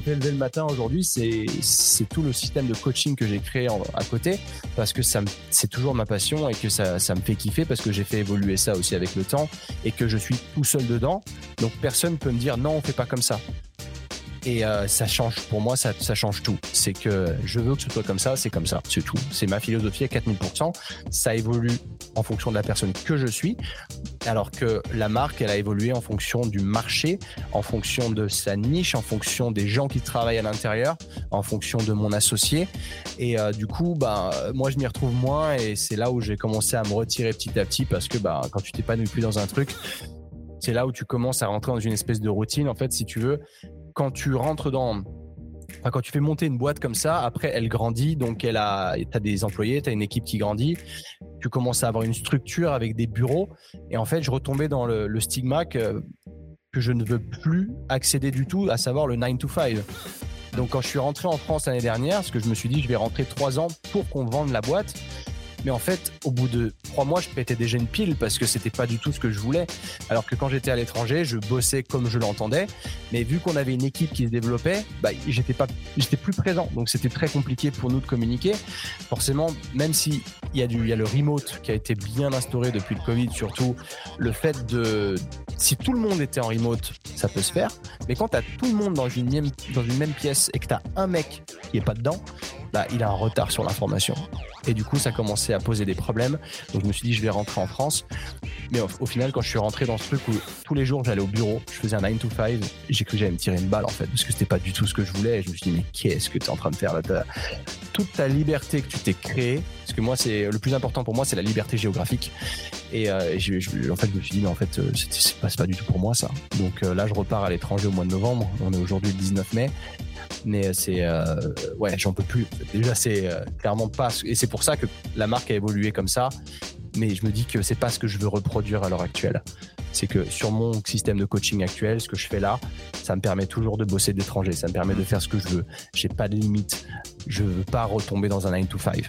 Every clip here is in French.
qui me fait le matin aujourd'hui, c'est tout le système de coaching que j'ai créé à côté, parce que c'est toujours ma passion et que ça, ça me fait kiffer parce que j'ai fait évoluer ça aussi avec le temps et que je suis tout seul dedans. Donc personne peut me dire non, on fait pas comme ça. Et euh, ça change, pour moi, ça, change tout. C'est que je veux que ce soit comme ça, c'est comme ça, c'est tout. C'est ma philosophie à 4000%. Ça évolue en fonction de la personne que je suis, alors que la marque, elle a évolué en fonction du marché, en fonction de sa niche, en fonction des gens qui travaillent à l'intérieur, en fonction de mon associé. Et euh, du coup, bah, moi, je m'y retrouve moins et c'est là où j'ai commencé à me retirer petit à petit parce que bah, quand tu t'épanouis plus dans un truc, c'est là où tu commences à rentrer dans une espèce de routine, en fait, si tu veux quand tu rentres dans quand tu fais monter une boîte comme ça, après elle grandit, donc elle a, t'as des employés, tu as une équipe qui grandit, tu commences à avoir une structure avec des bureaux, et en fait je retombais dans le, stigma que, je ne veux plus accéder du tout, à savoir le 9 to 5. Donc quand je suis rentré en France l'année dernière, parce que je me suis dit je vais rentrer trois ans pour qu'on vende la boîte, mais en fait, au bout de trois mois, je pétais déjà une pile parce que c'était pas du tout ce que je voulais. Alors que quand j'étais à l'étranger, je bossais comme je l'entendais. Mais vu qu'on avait une équipe qui se développait, bah, j'étais pas, j'étais plus présent. Donc c'était très compliqué pour nous de communiquer. Forcément, même si il y a du, il y a le remote qui a été bien instauré depuis le Covid, surtout le fait de, si tout le monde était en remote, ça peut se faire. Mais quand tu as tout le monde dans une même, dans une même pièce et que tu as un mec qui est pas dedans, bah, il a un retard sur l'information. Et du coup, ça commençait à poser des problèmes. Donc, je me suis dit, je vais rentrer en France. Mais au, final, quand je suis rentré dans ce truc où tous les jours, j'allais au bureau, je faisais un 9 to 5, j'ai cru que j'allais me tirer une balle, en fait, parce que c'était pas du tout ce que je voulais. Et je me suis dit, mais qu'est-ce que tu es en train de faire là Toute ta liberté que tu t'es créée, parce que moi, c'est le plus important pour moi, c'est la liberté géographique. Et, euh, je, en fait, je me suis dit, mais en fait, euh, c'est pas, pas du tout pour moi, ça. Donc euh, là, je repars à l'étranger au mois de novembre. On est aujourd'hui le 19 mai mais c'est euh, ouais, j'en peux plus. Déjà, c'est euh, clairement pas. Et c'est pour ça que la marque a évolué comme ça. Mais je me dis que c'est pas ce que je veux reproduire à l'heure actuelle. C'est que sur mon système de coaching actuel, ce que je fais là, ça me permet toujours de bosser d'étranger. Ça me permet de faire ce que je veux. J'ai pas de limite. Je veux pas retomber dans un 9 to 5.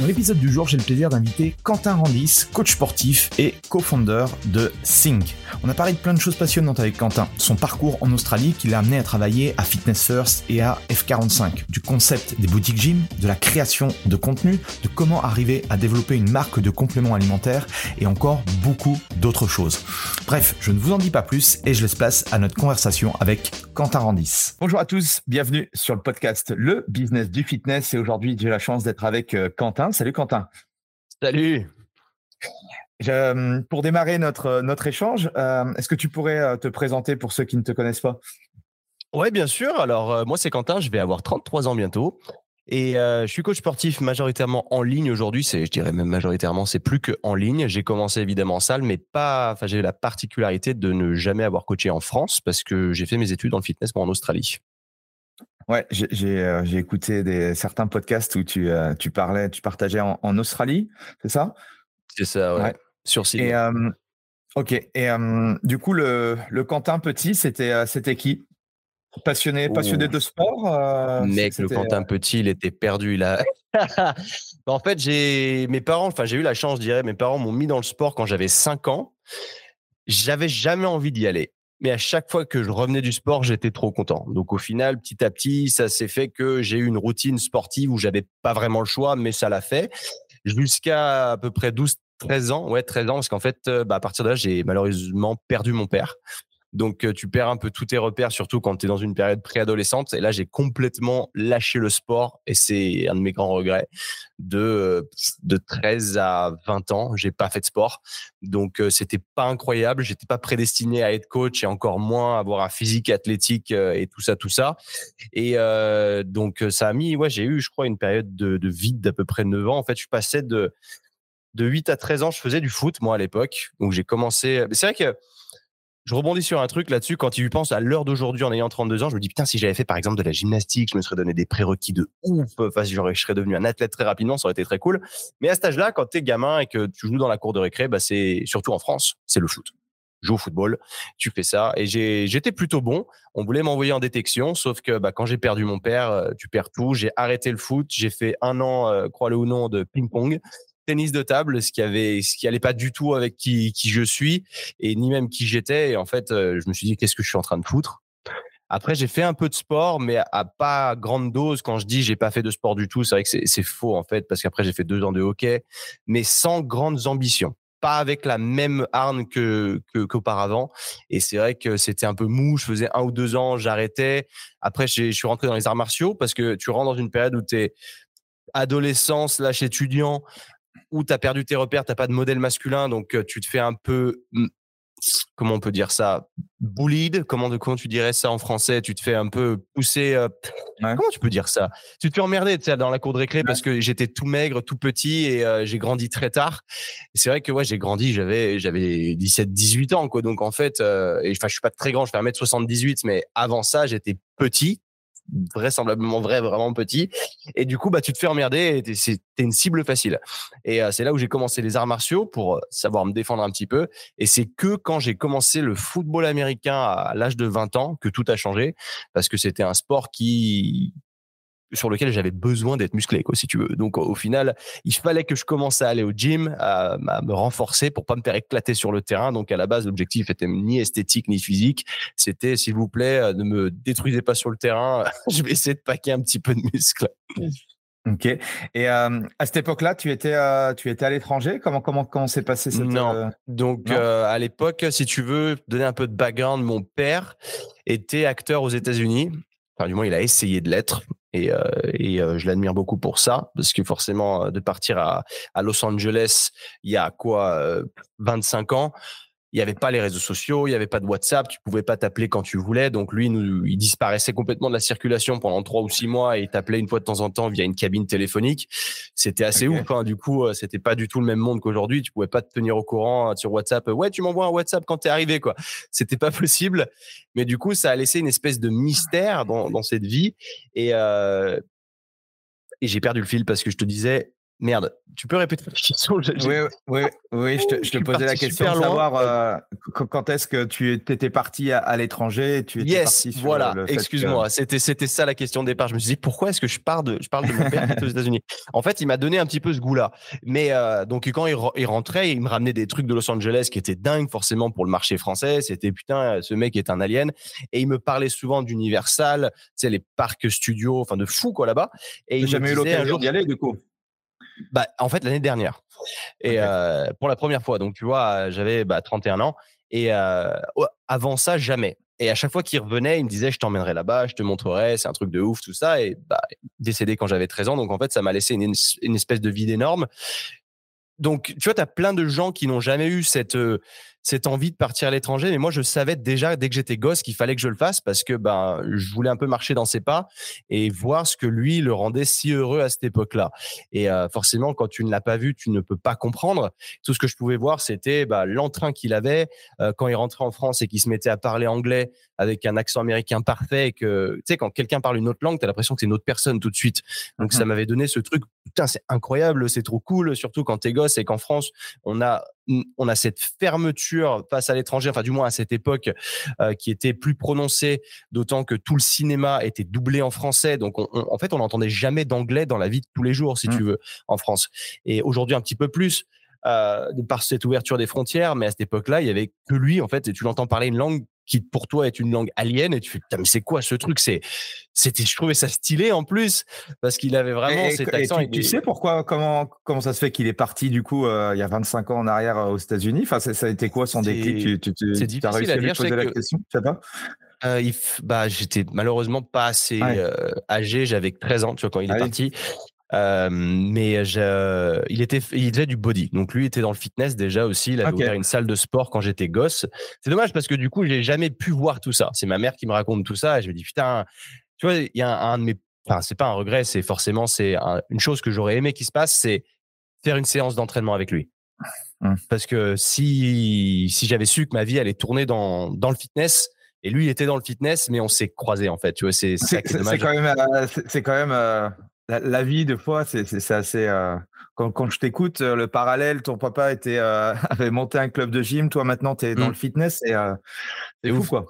Dans l'épisode du jour, j'ai le plaisir d'inviter Quentin Randis, coach sportif et co-founder de Sync. On a parlé de plein de choses passionnantes avec Quentin. Son parcours en Australie qui l'a amené à travailler à Fitness First et à F45. Du concept des boutiques gym, de la création de contenu, de comment arriver à développer une marque de compléments alimentaires et encore beaucoup d'autres choses. Bref, je ne vous en dis pas plus et je laisse place à notre conversation avec Quentin Randis. Bonjour à tous, bienvenue sur le podcast Le Business du Fitness et aujourd'hui j'ai la chance d'être avec euh, Quentin. Salut Quentin. Salut. pour démarrer notre, notre échange, euh, est-ce que tu pourrais euh, te présenter pour ceux qui ne te connaissent pas? Oui, bien sûr. Alors, euh, moi, c'est Quentin, je vais avoir 33 ans bientôt. Et je suis coach sportif majoritairement en ligne aujourd'hui. C'est, je dirais même majoritairement, c'est plus que en ligne. J'ai commencé évidemment en salle, mais pas. Enfin, j'ai la particularité de ne jamais avoir coaché en France parce que j'ai fait mes études en fitness en Australie. Ouais, euh, j'ai écouté des, certains podcasts où tu, euh, tu parlais, tu partageais en, Australie, c'est ça? C'est ça, ouais. Sur Et, euh, ok. Et du coup, le, le Quentin Petit, c'était c'était qui? Passionné, passionné de sport Mec, le Quentin Petit, il était perdu. là. en fait, j'ai mes parents, enfin, j'ai eu la chance, je dirais, mes parents m'ont mis dans le sport quand j'avais 5 ans. J'avais jamais envie d'y aller mais à chaque fois que je revenais du sport, j'étais trop content. Donc au final, petit à petit, ça s'est fait que j'ai eu une routine sportive où j'avais pas vraiment le choix, mais ça l'a fait jusqu'à à peu près 12 13 ans, ouais, 13 ans, parce qu'en fait, euh, bah, à partir de là, j'ai malheureusement perdu mon père. Donc, euh, tu perds un peu tous tes repères, surtout quand tu es dans une période préadolescente. Et là, j'ai complètement lâché le sport et c'est un de mes grands regrets. De, de 13 à 20 ans, j'ai pas fait de sport. Donc, c'était pas incroyable. J'étais pas prédestiné à être coach et encore moins avoir un physique athlétique et tout ça, tout ça. Et donc, ça a mis, ouais, j'ai eu, je crois, une période de, de vide d'à peu près 9 ans. En fait, je passais de, de 8 à 13 ans, je faisais du foot, moi, à l'époque. Donc, j'ai commencé. C'est vrai que je rebondis sur un truc là-dessus. Quand tu penses à l'heure d'aujourd'hui en ayant 32 ans, je me dis, putain, si j'avais fait par exemple de la gymnastique, je me serais donné des prérequis de ouf. Enfin, je serais devenu un athlète très rapidement, ça aurait été très cool. Mais à cet âge-là, quand tu es gamin et que tu joues dans la cour de récré, bah, c'est surtout en France, c'est le foot joue au football, tu fais ça. Et j'étais plutôt bon. On voulait m'envoyer en détection, sauf que bah, quand j'ai perdu mon père, euh, tu perds tout. J'ai arrêté le foot. J'ai fait un an, euh, crois-le ou non, de ping-pong tennis de table, ce qui avait, ce qui allait pas du tout avec qui, qui je suis et ni même qui j'étais. Et en fait, euh, je me suis dit qu'est-ce que je suis en train de foutre? Après, j'ai fait un peu de sport, mais à, pas grande dose. Quand je dis j'ai pas fait de sport du tout, c'est vrai que c'est faux en fait, parce qu'après j'ai fait deux ans de hockey, mais sans grandes ambitions pas avec la même arme que qu'auparavant. et c'est vrai que c'était un peu mou. Je faisais un ou deux ans, j'arrêtais. Après, je suis rentré dans les arts martiaux parce que tu rentres dans une période où tu es adolescent slash étudiant où tu as perdu tes repères, tu pas de modèle masculin, donc tu te fais un peu, mmh, comment on peut dire ça, bullied, comment, comment tu dirais ça en français? Tu te fais un peu pousser, comment tu peux dire ça? Tu te fais emmerder dans la cour de récré parce que j'étais tout maigre, tout petit et j'ai grandi très tard. C'est vrai que ouais, j'ai grandi, j'avais j'avais 17, 18 ans quoi. Donc en fait, et enfin je suis pas très grand, je fais 1m78, mais avant ça j'étais petit vraisemblablement vrai, vraiment petit. Et du coup, bah, tu te fais emmerder et c'était une cible facile. Et euh, c'est là où j'ai commencé les arts martiaux pour euh, savoir me défendre un petit peu. Et c'est que quand j'ai commencé le football américain à l'âge de 20 ans que tout a changé parce que c'était un sport qui, sur lequel j'avais besoin d'être musclé, quoi, si tu veux. Donc, au final, il fallait que je commence à aller au gym, à, me renforcer pour pas me faire éclater sur le terrain. Donc, à la base, l'objectif était ni esthétique ni physique. C'était, s'il vous plaît, euh, ne me détruisez pas sur le terrain. je vais essayer de paquer un petit peu de muscle. Ok. Et euh, à cette époque-là, tu étais, euh, tu étais à l'étranger? Comment, comment, comment s'est passé cette Non. Donc, à l'époque, si tu veux donner un peu de background, mon père était acteur aux États-Unis. Enfin, du moins, il a essayé de l'être. Et, euh, euh, je l'admire beaucoup pour ça, parce que forcément, euh, de partir à, à Los Angeles il y a quoi, 25 ans, il n'y avait pas les réseaux sociaux, il n'y avait pas de WhatsApp, tu pouvais pas t'appeler quand tu voulais. Donc lui, nous, il disparaissait complètement de la circulation pendant trois ou six mois et il t'appelait une fois de temps en temps via une cabine téléphonique. C'était assez ouf. Hein. Du coup, euh, c'était pas du tout le même monde qu'aujourd'hui. Tu pouvais pas te tenir au courant euh, sur WhatsApp. Ouais, tu m'envoies un WhatsApp quand tu es arrivé, quoi. C'était pas possible. Mais du coup, ça a laissé une espèce de mystère dans, dans cette vie et euh, et j'ai perdu le fil parce que je te disais, Merde, tu peux répéter la question Oui, oui, oui, je te, je te posais la question de savoir euh, quand est-ce que tu étais parti à, l'étranger. Tu étais yes, parti sur voilà, excuse-moi, c'était, c'était ça la question de départ. Je me suis dit, pourquoi est-ce que je, pars de, je parle de mon père qui était aux États-Unis? En fait, il m'a donné un petit peu ce goût-là. Mais euh, donc, quand il, il, rentrait, il me ramenait des trucs de Los Angeles qui étaient dingues, forcément, pour le marché français. C'était putain, ce mec est un alien. Et il me parlait souvent d'Universal, tu sais, les parcs studios, enfin de fou, quoi, là-bas. Et il jamais eu l'occasion d'y aller, du coup? Bah, en fait, l'année dernière. Et euh, pour la première fois. Donc, tu vois, j'avais bah, 31 ans. Et euh, avant ça, jamais. Et à chaque fois qu'il revenait, il me disait, je t'emmènerai là-bas, je te montrerai, c'est un truc de ouf, tout ça. Et bah, décédé quand j'avais 13 ans. Donc, en fait, ça m'a laissé une, une, espèce de vide énorme. Donc, tu vois, tu as plein de gens qui n'ont jamais eu cette, euh, cette envie de partir à l'étranger. Mais moi, je savais déjà dès que j'étais gosse qu'il fallait que je le fasse parce que ben, je voulais un peu marcher dans ses pas et voir ce que lui le rendait si heureux à cette époque-là. Et euh, forcément, quand tu ne l'as pas vu, tu ne peux pas comprendre. Tout ce que je pouvais voir, c'était bah, l'entrain qu'il avait euh, quand il rentrait en France et qu'il se mettait à parler anglais avec un accent américain parfait. Et que tu sais, quand quelqu'un parle une autre langue, tu as l'impression que c'est une autre personne tout de suite. Donc ça mmh m'avait donné ce truc. Putain, c'est incroyable, c'est trop cool, surtout quand t'es gosse et qu'en France, on a on a cette fermeture face à l'étranger, enfin du moins à cette époque, euh, qui était plus prononcée, d'autant que tout le cinéma était doublé en français. Donc en fait, on n'entendait jamais d'anglais dans la vie de tous les jours, si mmh. tu veux, en France. Et aujourd'hui, un petit peu plus. Euh, par cette ouverture des frontières, mais à cette époque-là, il y avait que lui en fait, et tu l'entends parler une langue qui pour toi est une langue alien et tu fais putain mais c'est quoi ce truc? C'est c'était je trouvais ça stylé en plus parce qu'il avait vraiment cet accent tu, sais pourquoi comment comment ça se fait qu'il est parti du coup il y a 25 ans en arrière aux États-Unis? Enfin ça, a été quoi son déclic? Tu, tu, tu as réussi à, lui poser la question? Tu sais pas. Euh, il bah, j'étais malheureusement pas assez euh, âgé, j'avais 13 ans, tu vois, quand il est parti. Euh, mais je, il était, il faisait du body. Donc lui était dans le fitness déjà aussi. Il avait ouvert une salle de sport quand j'étais gosse. C'est dommage parce que du coup, j'ai jamais pu voir tout ça. C'est ma mère qui me raconte tout ça et je me dis putain, tu vois, il y a un, de mes, enfin c'est pas un regret, c'est forcément c'est une chose que j'aurais aimé qu'il se passe, c'est faire une séance d'entraînement avec lui. Mmh. Parce que si si j'avais su que ma vie allait tourner dans dans le fitness, et lui, il était dans le fitness, mais on s'est croisés en fait. Tu vois, c'est c'est quand même, euh, c'est quand même euh, la, vie de fois, c'est assez. Euh, quand, quand, je t'écoute, le parallèle, ton papa était avait monté un club de gym, toi maintenant tu es dans mmh. le fitness, et c'est fou quoi.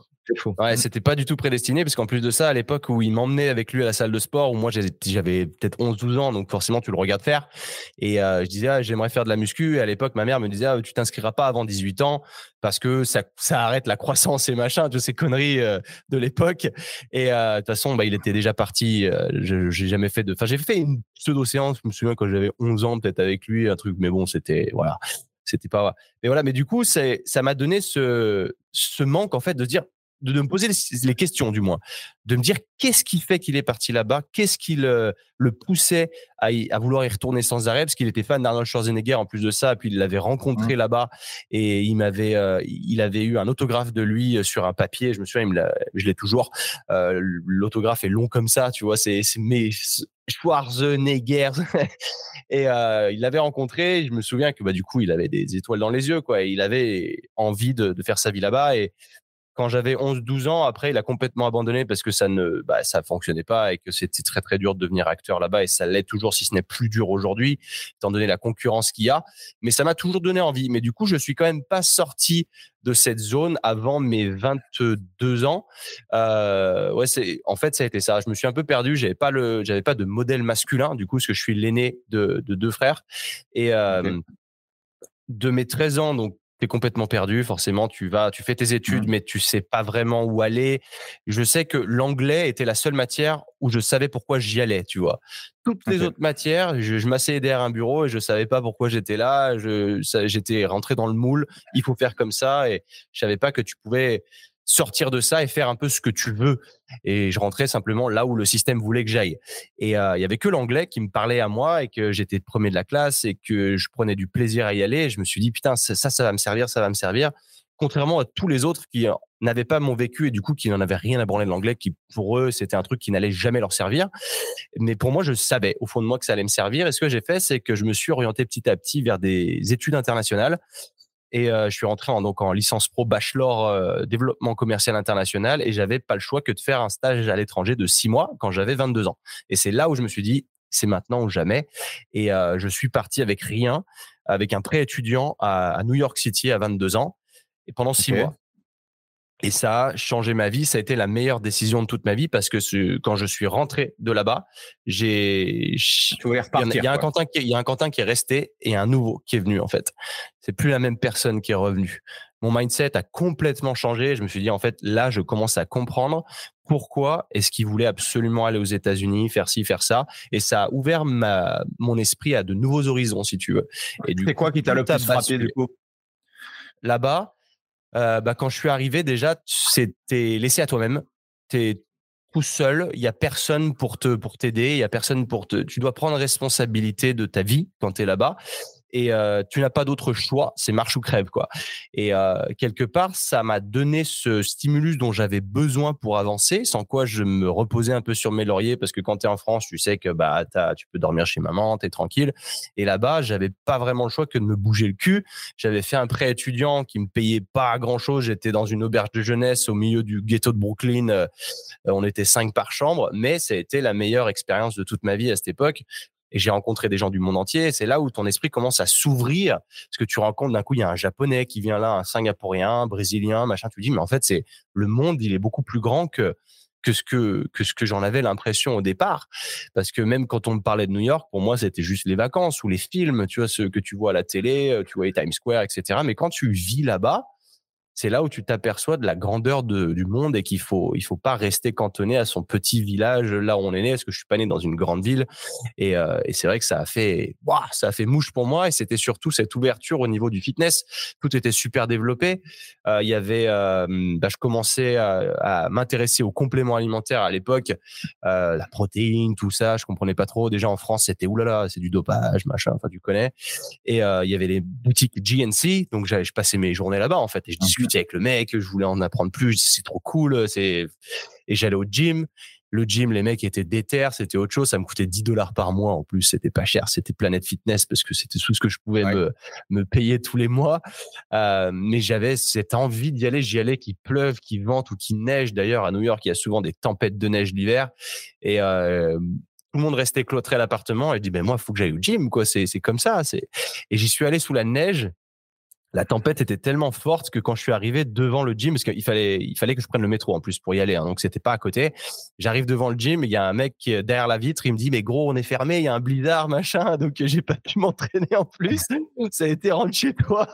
Ouais, c'était pas du tout prédestiné parce qu'en plus de ça, à l'époque où il m'emmenait avec lui à la salle de sport, où moi j'avais peut-être 11-12 ans, donc forcément tu le regardes faire. Et euh, je disais, ah, j'aimerais faire de la muscu. Et à l'époque, ma mère me disait, ah, tu t'inscriras pas avant 18 ans parce que ça, ça arrête la croissance et machin, toutes ces conneries euh, de l'époque. Et euh, de toute façon, bah, il était déjà parti. je j'ai jamais fait de. Enfin, j'ai fait une pseudo-séance, je me souviens quand j'avais 11 ans, peut-être avec lui, un truc, mais bon, c'était. Voilà c'était pas mais voilà mais du coup c'est ça m'a donné ce ce manque en fait de dire de, me poser les, questions du moins, de me dire qu'est-ce qui fait qu'il est parti là-bas, qu'est-ce qui le, poussait à, vouloir y retourner sans arrêt, parce qu'il était fan d'Arnold Schwarzenegger en plus de ça, puis il l'avait rencontré mmh. là-bas et il m'avait, euh, il avait eu un autographe de lui euh, sur un papier. Je me souviens, il je l'ai toujours. Euh, l'autographe est long comme ça, tu vois, c'est, mais Schwarzenegger. et il l'avait rencontré. Je me souviens que bah, du coup, il avait des étoiles dans les yeux, quoi. il avait envie de, de faire sa vie là-bas. Et quand j'avais 11-12 ans, après, il a complètement abandonné parce que ça ne, bah, ça fonctionnait pas et que c'était très très dur de devenir acteur là-bas et ça l'est toujours, si ce n'est plus dur aujourd'hui, étant donné la concurrence qu'il y a. Mais ça m'a toujours donné envie. Mais du coup, je suis quand même pas sorti de cette zone avant mes 22 ans. Euh, ouais, c'est, en fait, ça a été ça. Je me suis un peu perdu. J'avais pas le, j'avais pas de modèle masculin, du coup, parce que je suis l'aîné de, de deux frères. Et, euh, de mes 13 ans, donc tu complètement perdu. Forcément, tu vas, tu fais tes études, mmh. mais tu sais pas vraiment où aller. Je sais que l'anglais était la seule matière où je savais pourquoi j'y allais, tu vois. Toutes les autres matières, je, je m'asseyais derrière un bureau et je savais pas pourquoi j'étais là. j'étais rentré dans le moule. Il faut faire comme ça et je savais pas que tu pouvais sortir de ça et faire un peu ce que tu veux. Et je rentrais simplement là où le système voulait que j'aille. Et euh, il y avait que l'anglais qui me parlait à moi et que j'étais premier de la classe et que je prenais du plaisir à y aller. Je me suis dit, putain, ça, ça va me servir, ça va me servir. Contrairement à tous les autres qui euh, n'avaient pas mon vécu et du coup qui n'en avaient rien à branler de l'anglais, qui pour eux c'était un truc qui n'allait jamais leur servir. Mais pour moi, je savais au fond de moi que ça allait me servir. Et ce que j'ai fait, c'est que je me suis orienté petit à petit vers des études internationales et euh, je suis rentré en, donc en licence pro bachelor euh, développement commercial international et j'avais pas le choix que de faire un stage à l'étranger de six mois quand j'avais 22 ans. Et c'est là où je me suis dit, c'est maintenant ou jamais. Et euh, je suis parti avec rien, avec un prêt étudiant à, à, New York City à 22 ans et pendant six mois. Et ça a changé ma vie. Ça a été la meilleure décision de toute ma vie parce que quand je suis rentré de là-bas, j'ai. Il y, a un Quentin qui, il y a un Quentin qui est resté et un nouveau qui est venu en fait. C'est plus la même personne qui est revenue. Mon mindset a complètement changé. Je me suis dit en fait là, je commence à comprendre pourquoi est-ce qu'il voulait absolument aller aux États-Unis, faire ci, faire ça. Et ça a ouvert ma, mon esprit à de nouveaux horizons, si tu veux. Et c'est quoi qui t'a le plus frappé du coup? Là-bas, euh, bah, quand je suis arrivé, déjà, c'était laissé à toi-même. Tu es tout seul, il y a personne pour te pour t'aider, il y a personne pour te tu dois prendre responsabilité de ta vie quand tu es là-bas et euh, tu n'as pas d'autre choix, c'est marche ou crève quoi. Et euh, quelque part, ça m'a donné ce stimulus dont j'avais besoin pour avancer, sans quoi je me reposais un peu sur mes lauriers parce que quand tu es en France, tu sais que bah tu peux dormir chez maman, tu es tranquille. Et là-bas, j'avais pas vraiment le choix que de me bouger le cul. J'avais fait un prêt étudiant qui me payait pas grand-chose, j'étais dans une auberge de jeunesse au milieu du ghetto de Brooklyn. Euh, on était cinq par chambre, mais ça a été la meilleure expérience de toute ma vie à cette époque et j'ai rencontré des gens du monde entier. C'est là où ton esprit commence à s'ouvrir, parce que tu rencontres d'un coup, il y a un japonais qui vient là, un singapourien, un brésilien, machin. Tu dis, mais en fait, c'est le monde, il est beaucoup plus grand que que ce que que ce que j'en avais l'impression au départ parce que même quand on me parlait de New York pour moi c'était juste les vacances ou les films tu vois ceux que tu vois à la télé tu vois les Times Square etc mais quand tu vis là-bas c'est là où tu t'aperçois de la grandeur du monde et qu'il faut il faut pas rester cantonné à son petit village là où on est né parce que je suis pas né dans une grande ville. Et, euh, c'est vrai que ça a fait ça a fait mouche pour moi et c'était surtout cette ouverture au niveau du fitness. Tout était super développé. Euh, y avait euh, bah, je commençais à, m'intéresser aux compléments alimentaires à l'époque. La protéine tout ça je comprenais pas trop. Déjà en France c'était oulala c'est du dopage machin enfin tu connais. Et il y avait les boutiques GNC donc je passais mes journées là-bas en fait et je discutais avec le mec, je voulais en apprendre plus, c'est trop cool, c'est et j'allais au gym. Le gym, les mecs étaient déter, c'était autre chose. Ça me coûtait 10 dollars par mois. En plus, c'était pas cher. C'était Planet Fitness parce que c'était tout ce que je pouvais me, me payer tous les mois. Euh, mais j'avais cette envie d'y aller. J'y allais, qu'il pleuve, qu'il vente ou qu'il neige. D'ailleurs, à New York, il y a souvent des tempêtes de neige l'hiver. Et euh, tout le monde restait cloîtré à l'appartement. Et je dis, ben moi, il faut que j'aille au gym, quoi. C'est, c'est comme ça. C'est... Et j'y suis allé sous la neige la tempête était tellement forte que quand je suis arrivé devant le gym, parce qu'il fallait, il fallait que je prenne le métro en plus pour y aller, hein, donc c'était pas à côté. J'arrive devant le gym, il y a un mec qui est derrière la vitre, il me dit mais gros on est fermé, il y a un blizzard machin, donc j'ai pas pu m'entraîner en plus. ça a été rentre chez toi.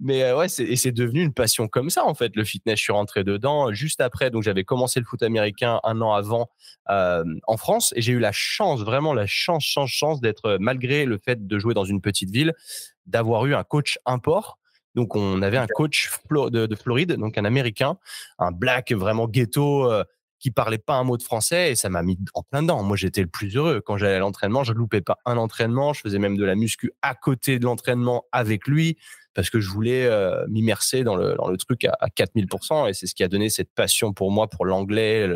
mais euh, ouais, et c'est devenu une passion comme ça en fait. Le fitness, je suis rentré dedans juste après, donc j'avais commencé le foot américain un an avant euh, en France et j'ai eu la chance, vraiment la chance, chance, chance d'être malgré le fait de jouer dans une petite ville d'avoir eu un coach import. Donc, on avait un coach de, Floride, donc un Américain, un black vraiment ghetto euh, qui parlait pas un mot de français et ça m'a mis en plein dedans. Moi, j'étais le plus heureux quand j'allais à l'entraînement. Je loupais pas un entraînement. Je faisais même de la muscu à côté de l'entraînement avec lui parce que je voulais euh, m'immerser dans le, dans le truc à, à 4000%. Et c'est ce qui a donné cette passion pour moi, pour l'anglais,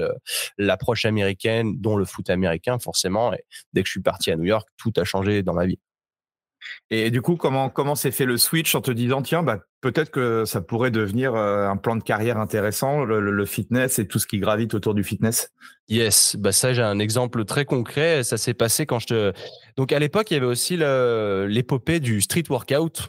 l'approche américaine, dont le foot américain, forcément. Et dès que je suis parti à New York, tout a changé dans ma vie. Et du coup, comment comment s'est fait le switch en te disant tiens, bah, peut-être que ça pourrait devenir euh, un plan de carrière intéressant, le, fitness et tout ce qui gravite autour du fitness? Yes, bah ça j'ai un exemple très concret. Ça s'est passé quand je te. Donc à l'époque, il y avait aussi l'épopée du street workout.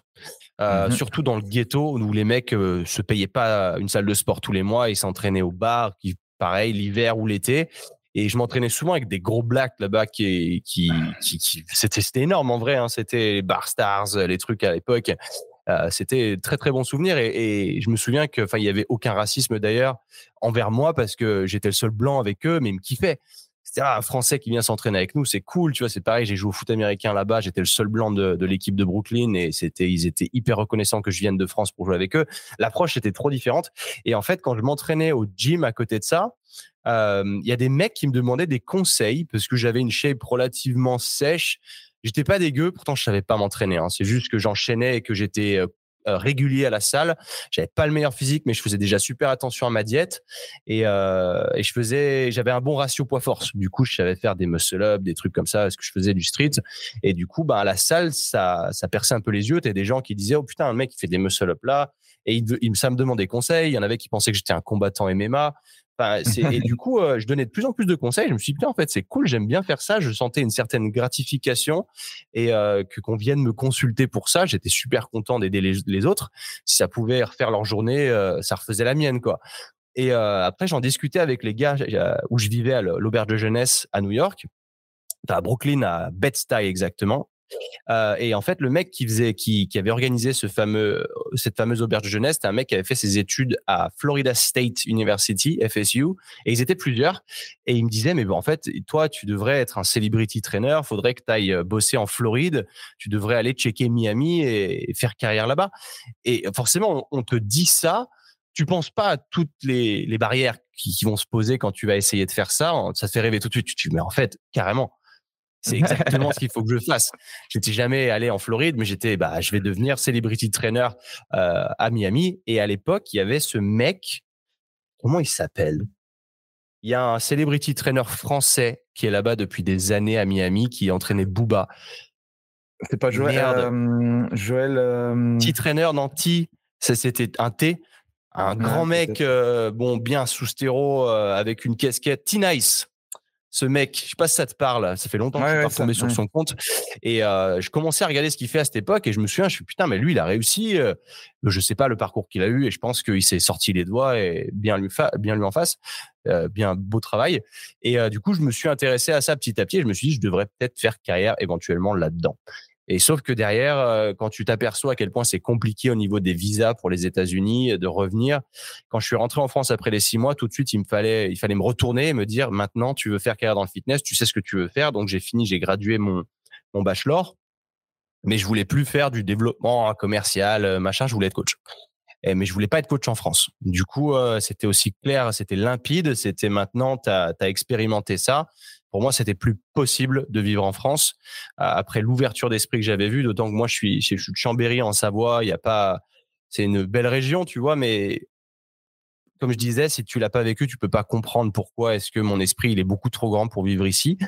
Euh, mmh surtout dans le ghetto où les mecs euh, se payaient pas une salle de sport tous les mois, ils s'entraînaient au bar, qui pareil l'hiver ou l'été. Et je m'entraînais souvent avec des gros blacks là-bas qui, c'était, énorme en vrai. Hein. C'était les Bar Stars, les trucs à l'époque. Euh, c'était très très bon souvenir et, et je me souviens que enfin il y avait aucun racisme d'ailleurs envers moi parce que j'étais le seul blanc avec eux mais ils me kiffaient c'était ah, un français qui vient s'entraîner avec nous c'est cool tu vois c'est pareil j'ai joué au foot américain là-bas j'étais le seul blanc de, de l'équipe de Brooklyn et c'était ils étaient hyper reconnaissants que je vienne de France pour jouer avec eux l'approche était trop différente et en fait quand je m'entraînais au gym à côté de ça il y a des mecs qui me demandaient des conseils parce que j'avais une shape relativement sèche. J'étais pas dégueu, pourtant je savais pas m'entraîner. Hein. C'est juste que j'enchaînais et que j'étais régulier à la salle. J'avais pas le meilleur physique, mais je faisais déjà super attention à ma diète et, euh, et je faisais, j'avais un bon ratio poids-force. Du coup, je savais faire des muscle-up, des trucs comme ça, parce que je faisais du street. Et du coup, bah, à la salle, ça, ça perçait un peu les yeux. T'as des gens qui disaient, oh putain, un mec, il fait des muscle-up là. Et il, il, ça me demandait conseil. Il y en avait qui pensaient que j'étais un combattant MMA et du coup, euh, je donnais de plus en plus de conseils. Je me suis dit, en fait, c'est cool, j'aime bien faire ça. Je sentais une certaine gratification et euh, que qu'on vienne me consulter pour ça. J'étais super content d'aider les, autres. Si ça pouvait refaire leur journée, euh, ça refaisait la mienne, quoi. Et après, j'en discutais avec les gars où je vivais à l'auberge de jeunesse à New York, à Brooklyn, à Bed-Stuy exactement. Euh, et en fait, le mec qui faisait, qui, avait organisé ce fameux, cette fameuse auberge de jeunesse, c'était un mec qui avait fait ses études à Florida State University, FSU, et ils étaient plusieurs. Et il me disait, mais bon, en fait, toi, tu devrais être un celebrity trainer, faudrait que tu ailles euh, bosser en Floride, tu devrais aller checker Miami et, faire carrière là-bas. Et forcément, on, te dit ça, tu penses pas à toutes les, barrières qui, qui, vont se poser quand tu vas essayer de faire ça. Ça te fait rêver tout de suite. Tu, mais en fait, carrément, c'est exactement ce qu'il faut que je fasse. J'étais jamais allé en Floride, mais j'étais, bah, je vais devenir celebrity trainer euh, à Miami. Et à l'époque, il y avait ce mec. Comment il s'appelle? Il y a un celebrity trainer français qui est là-bas depuis des années à Miami, qui entraînait Booba. C'est pas Joël. Euh, Joël. Euh... T-trainer, non, T. C'était un T. Un grand mec, euh, bon, bien sous stéro, avec une casquette. T-Nice ce mec, je sais pas si ça te parle, ça fait longtemps que je suis pas tombé sur son compte. Et euh, je commençais à regarder ce qu'il fait à cette époque et je me souviens, je suis putain, mais lui, il a réussi. Euh, je sais pas le parcours qu'il a eu et je pense qu'il s'est sorti les doigts et bien lui, bien lui en face. Euh, bien beau travail. Et euh, du coup, je me suis intéressé à ça petit à petit. Et je me suis dit, je devrais peut-être faire carrière éventuellement là-dedans. Et sauf que derrière, euh, quand tu t'aperçois à quel point c'est compliqué au niveau des visas pour les États-Unis de revenir, quand je suis rentré en France après les six mois, tout de suite, il me fallait, il fallait me retourner et me dire maintenant, tu veux faire carrière dans le fitness, tu sais ce que tu veux faire. Donc j'ai fini, j'ai gradué mon mon bachelor, mais je voulais plus faire du développement commercial, euh, machin. Je voulais être coach. Et, mais je voulais pas être coach en France. Du coup, euh, c'était aussi clair, c'était limpide. C'était maintenant, tu as, as expérimenté ça pour moi, c'était plus possible de vivre en France après l'ouverture d'esprit que j'avais vue. D'autant que moi, je suis, je suis de Chambéry en Savoie. Il y a pas, c'est une belle région, tu vois, mais comme je disais, si tu l'as pas vécu, tu peux pas comprendre pourquoi est-ce que mon esprit il est beaucoup trop grand pour vivre ici.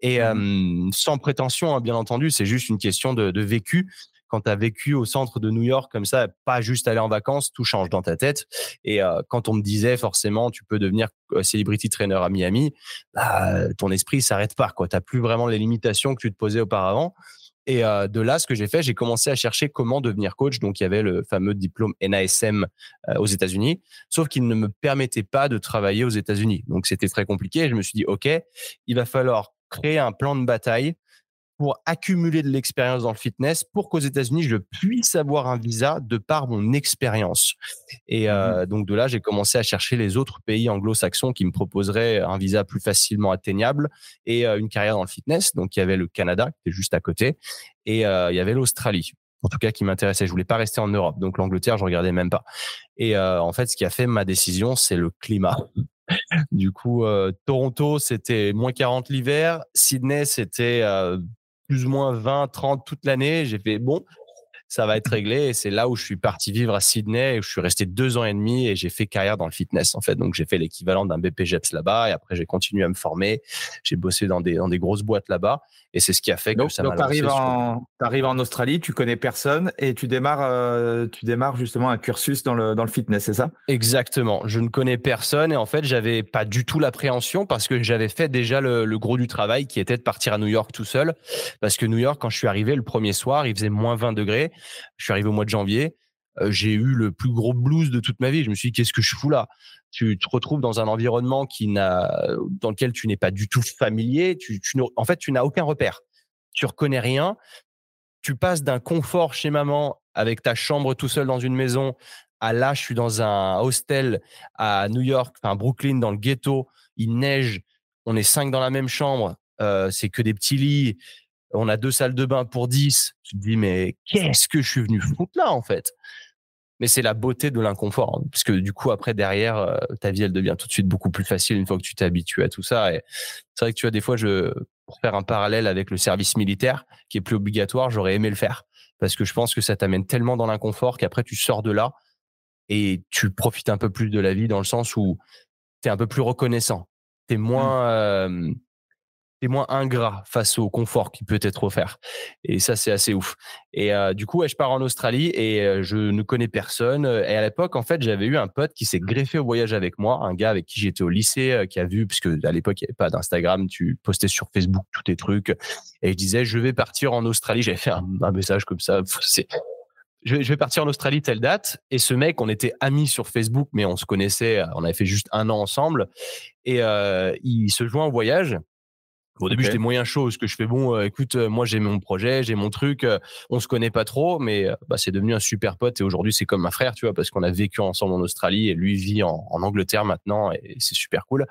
Et mmh sans prétention, hein, bien entendu, c'est juste une question de, de vécu quand tu as vécu au centre de New York comme ça, pas juste aller en vacances, tout change dans ta tête. Et euh, quand on me disait forcément, tu peux devenir euh, celebrity trainer à Miami, bah, ton esprit s'arrête pas. Tu n'as plus vraiment les limitations que tu te posais auparavant. Et euh, de là, ce que j'ai fait, j'ai commencé à chercher comment devenir coach. Donc, il y avait le fameux diplôme NASM aux États-Unis, sauf qu'il ne me permettait pas de travailler aux États-Unis. Donc, c'était très compliqué. je me suis dit, OK, il va falloir créer un plan de bataille pour accumuler de l'expérience dans le fitness pour qu'aux États-Unis, je puisse avoir un visa de par mon expérience. Et mmh euh, donc de là, j'ai commencé à chercher les autres pays anglo-saxons qui me proposeraient un visa plus facilement atteignable et euh, une carrière dans le fitness. Donc il y avait le Canada qui était juste à côté et euh, il y avait l'Australie. En tout cas, qui m'intéressait. Je voulais pas rester en Europe, donc l'Angleterre, je regardais même pas. Et en fait, ce qui a fait ma décision, c'est le climat. Du coup, Toronto, c'était moins 40 l'hiver. Sydney, c'était plus ou moins 20, 30 toute l'année. J'ai fait bon, ça va être réglé. Et c'est là où je suis parti vivre à Sydney où je suis resté deux ans et demi et j'ai fait carrière dans le fitness, en fait. Donc, j'ai fait l'équivalent d'un BPGEPS là-bas et après, j'ai continué à me former. J'ai bossé dans des, dans des grosses boîtes là-bas et c'est ce qui a fait que ça m'a Donc, tu arrives, en, en Australie, tu connais personne et tu démarres, euh, tu démarres justement un cursus dans le, dans le fitness, c'est ça? Exactement. Je ne connais personne et en fait, j'avais pas du tout l'appréhension parce que j'avais fait déjà le, le, gros du travail qui était de partir à New York tout seul. Parce que New York, quand je suis arrivé le premier soir, il faisait moins 20 degrés. Je suis arrivé au mois de janvier. Euh, j'ai eu le plus gros blues de toute ma vie. Je me suis dit, qu'est-ce que je fous là? Tu te retrouves dans un environnement qui n'a, dans lequel tu n'es pas du tout familier. Tu en fait, tu n'as aucun repère. Tu reconnais rien. Tu passes d'un confort chez maman avec ta chambre tout seul dans une maison à là, je suis dans un hostel à New York, enfin Brooklyn, dans le ghetto. Il neige. On est cinq dans la même chambre. Euh, c'est que des petits lits on a deux salles de bain pour 10. Tu te dis, mais qu'est-ce que je suis venu foutre là, en fait? Mais c'est la beauté de l'inconfort, hein, parce que du coup, après, derrière, euh, ta vie, elle devient tout de suite beaucoup plus facile une fois que tu t'es habitué à tout ça. Et c'est vrai que tu vois, des fois, je, pour faire un parallèle avec le service militaire, qui est plus obligatoire, j'aurais aimé le faire. Parce que je pense que ça t'amène tellement dans l'inconfort qu'après, tu sors de là et tu profites un peu plus de la vie dans le sens où tu es un peu plus reconnaissant. Tu es mmh. moins. Euh, t'es moins ingrat face au confort qui peut être offert. Et ça, c'est assez ouf. Et euh, du coup, je pars en Australie et euh, je ne connais personne. Et à l'époque, en fait, j'avais eu un pote qui s'est greffé au voyage avec moi, un gars avec qui j'étais au lycée, euh, qui a vu, puisque à l'époque, il n'y avait pas d'Instagram, tu postais sur Facebook tous tes trucs. Et je disais, je vais partir en Australie. J'avais fait un, message comme ça. C'est, je vais partir en Australie telle date. Et ce mec, on était amis sur Facebook, mais on se connaissait, on avait fait juste un an ensemble. Et il se joint au voyage. Au début, j'étais moyen chaud, parce que je fais bon, euh, écoute, euh, moi j'ai mon projet, j'ai mon truc, euh, on se connaît pas trop, mais bah, c'est devenu un super pote et aujourd'hui c'est comme un frère, tu vois, parce qu'on a vécu ensemble en Australie et lui vit en, en Angleterre maintenant et c'est super cool.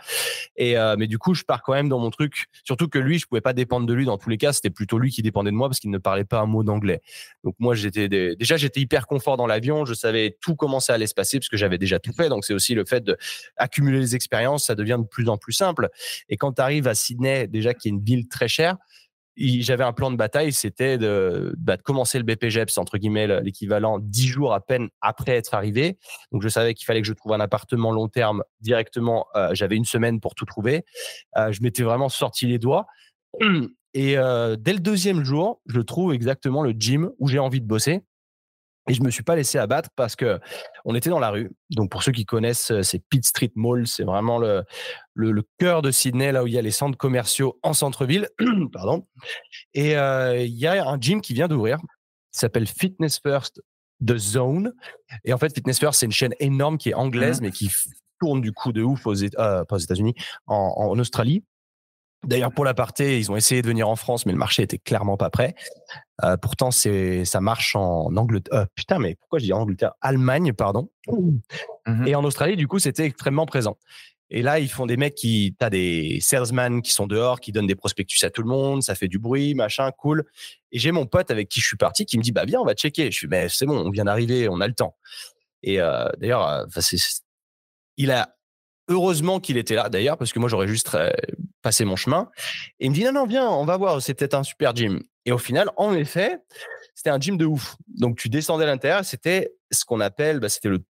Et mais du coup, je pars quand même dans mon truc, surtout que lui, je pouvais pas dépendre de lui dans tous les cas, c'était plutôt lui qui dépendait de moi parce qu'il ne parlait pas un mot d'anglais. Donc moi, j'étais déjà j'étais hyper confort dans l'avion, je savais tout comment ça allait se passer parce que j'avais déjà tout fait. Donc c'est aussi le fait d'accumuler les expériences, ça devient de plus en plus simple. Et quand tu arrives à Sydney, déjà qui est une ville très chère. J'avais un plan de bataille, c'était de, bah, commencer le BPGEPS, entre guillemets, l'équivalent dix jours à peine après être arrivé. Donc, je savais qu'il fallait que je trouve un appartement long terme directement. Euh, j'avais une semaine pour tout trouver. Euh, je m'étais vraiment sorti les doigts. Et euh, dès le deuxième jour, je trouve exactement le gym où j'ai envie de bosser. Et je me suis pas laissé abattre parce que on était dans la rue. Donc pour ceux qui connaissent, euh, c'est Pitt Street Mall, c'est vraiment le, le, cœur de Sydney, là où il y a les centres commerciaux en centre-ville. Pardon. Et euh, il y a un gym qui vient d'ouvrir, s'appelle Fitness First The Zone. Et en fait, Fitness First, c'est une chaîne énorme qui est anglaise, mmh mais qui tourne du coup de ouf aux, euh, pas aux États-Unis, en, en Australie. D'ailleurs, pour l'aparté, ils ont essayé de venir en France, mais le marché était clairement pas prêt. Euh, pourtant, c'est ça marche en Angleterre. Euh, putain, mais pourquoi je dis Angleterre? Allemagne, pardon. Mhm. Et en Australie, du coup, c'était extrêmement présent. Et là, ils font des mecs qui, t'as des salesmen qui sont dehors, qui donnent des prospectus à tout le monde, ça fait du bruit, machin, cool. Et j'ai mon pote avec qui je suis parti qui me dit, bah viens, on va checker. Je suis, mais c'est bon, on vient d'arriver, on a le temps. Et euh, d'ailleurs, il a heureusement qu'il était là d'ailleurs parce que moi j'aurais juste euh, mon chemin. Et il me dit non non viens, on va voir, c'est peut-être un super gym. Et au final, en effet, c'était un gym de ouf. Donc tu descendais à l'intérieur, c'était ce qu'on appelle, bah, c'était le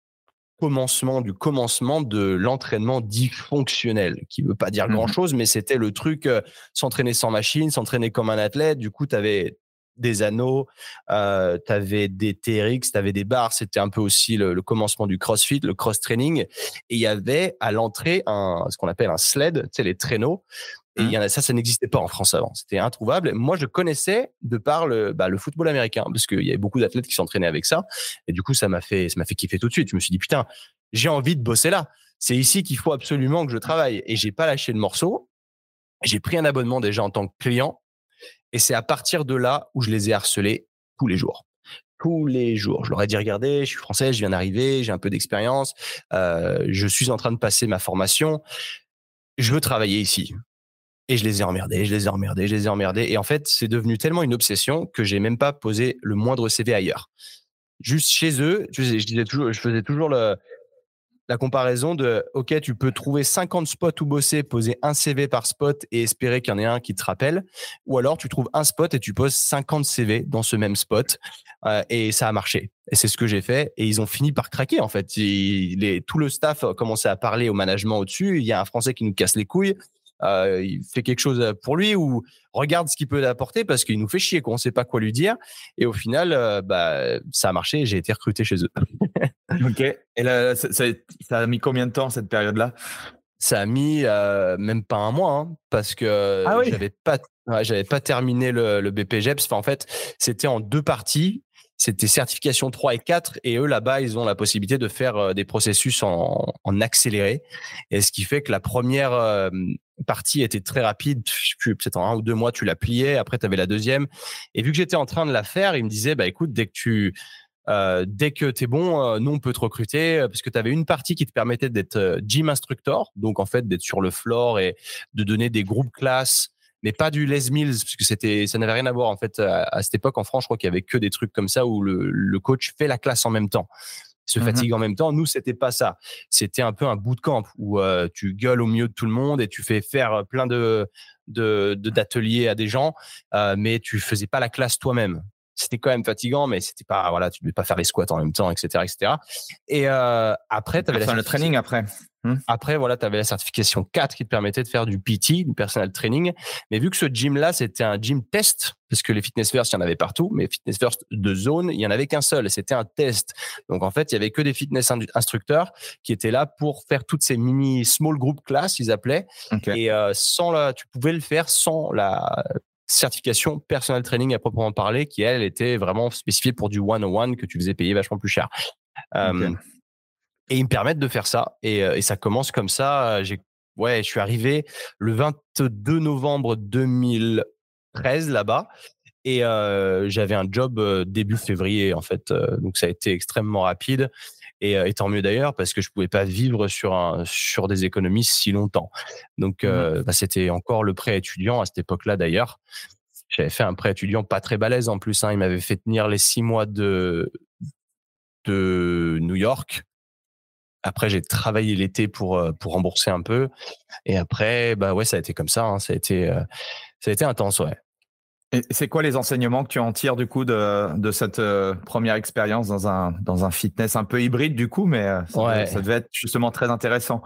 commencement du commencement de l'entraînement dit fonctionnel, qui veut pas dire Mhm. grand chose, mais c'était le truc euh, s'entraîner sans machine, s'entraîner comme un athlète. Du coup, tu avais des anneaux, euh, tu avais des TRX, tu avais des barres. C'était un peu aussi le, le commencement du CrossFit, le cross training. Et il y avait à l'entrée un, ce qu'on appelle un sled, tu sais, les traîneaux. Et il y en a, ça, ça n'existait pas en France avant. C'était introuvable. Moi, je connaissais de par le, bah, le football américain, parce qu'il y avait beaucoup d'athlètes qui s'entraînaient avec ça. Et du coup, ça m'a fait, ça m'a fait kiffer tout de suite. Je me suis dit, putain, j'ai envie de bosser là. C'est ici qu'il faut absolument que je travaille. Et j'ai pas lâché le morceau. J'ai pris un abonnement déjà en tant que client. Et c'est à partir de là où je les ai harcelés tous les jours. Tous les jours. Je leur ai dit, regardez, je suis français, je viens d'arriver, j'ai un peu d'expérience, euh, je suis en train de passer ma formation, je veux travailler ici. Et je les ai emmerdés, je les ai emmerdés, je les ai emmerdés. Et en fait, c'est devenu tellement une obsession que j'ai même pas posé le moindre CV ailleurs. Juste chez eux, je disais toujours, je faisais toujours le, la comparaison de OK, tu peux trouver 50 spots où bosser, poser un CV par spot et espérer qu'il y en ait un qui te rappelle. Ou alors, tu trouves un spot et tu poses 50 CV dans ce même spot euh, et ça a marché. Et c'est ce que j'ai fait. Et ils ont fini par craquer, en fait. Il- tout le staff a commencé à parler au management au-dessus. Il y a un Français qui nous casse les couilles. Euh, il fait quelque chose pour lui ou regarde ce qu'il peut apporter parce qu'il nous fait chier, qu'on ne sait pas quoi lui dire. Et au final, euh, bah, ça a marché et j'ai été recruté chez eux. Ok. Et là, ça, ça- ça a mis combien de temps cette période-là? Ça a mis euh, même pas un mois hein, parce que Ah oui? j'avais pas ouais, j'avais pas terminé le, le BPGEPS. Enfin, en fait, c'était en deux parties. C'était certification 3 et 4 et eux là-bas, ils ont la possibilité de faire euh, des processus en, accéléré. Et ce qui fait que la première euh, partie était très rapide. Peut-être en un ou deux mois, tu l'as plié. Après, tu avais la deuxième. Et vu que j'étais en train de la faire, il me disait, bah écoute, dès que tu euh, dès que es bon, nous, on peut te recruter parce que tu avais une partie qui te permettait d'être gym instructor, donc en fait d'être sur le floor et de donner des groupes classes, mais pas du Les Mills, parce que c'était, ça n'avait rien à voir en fait à, à cette époque en France. Je crois qu'il y avait que des trucs comme ça où le, le coach fait la classe en même temps, se Mhm. fatigue en même temps. Nous, c'était pas ça. C'était un peu un bootcamp où euh, tu gueules au milieu de tout le monde et tu fais faire plein de de de- d'ateliers à des gens, euh, mais tu faisais pas la classe toi-même c'était quand même fatigant, mais c'était pas, voilà, tu devais pas faire les squats en même temps, etc., etc. Et euh, après, tu avais la le training après. Après, voilà, tu avais la certification 4 qui te permettait de faire du PT, du personal training. Mais vu que ce gym-là, c'était un gym test, parce que les Fitness First, il y en avait partout, mais Fitness First de zone, il y en avait qu'un seul. et C'était un test. Donc, en fait, il y avait que des fitness instructeurs qui étaient là pour faire toutes ces mini small group class, ils appelaient. Et euh, sans la, tu pouvais le faire sans la certification personal training à proprement parler, qui elle était vraiment spécifiée pour du one-on-one que tu faisais payer vachement plus cher. Euh. Et ils me permettent de faire ça. Et, euh, et ça commence comme ça. J'ai, ouais, je suis arrivé le 22 novembre 2013 là-bas. Et euh, j'avais un job euh, début février en fait, Euh, donc ça a été extrêmement rapide et, euh, et tant mieux d'ailleurs parce que je pouvais pas vivre sur un sur des économies si longtemps. Donc euh, bah, c'était encore le prêt étudiant à cette époque-là d'ailleurs. J'avais fait un prêt étudiant pas très balèze en plus. Hein. Il m'avait fait tenir les six mois de de New York. Après, j'ai travaillé l'été pour euh, pour rembourser un peu. Et après, bah ouais, ça a été comme ça. hein. Ça a été euh, ça a été intense, ouais. Et c'est quoi les enseignements que tu en tires du coup de, de cette euh, première expérience dans un, dans un fitness un peu hybride du coup, mais ça, Ouais. devait, ça devait être justement très intéressant?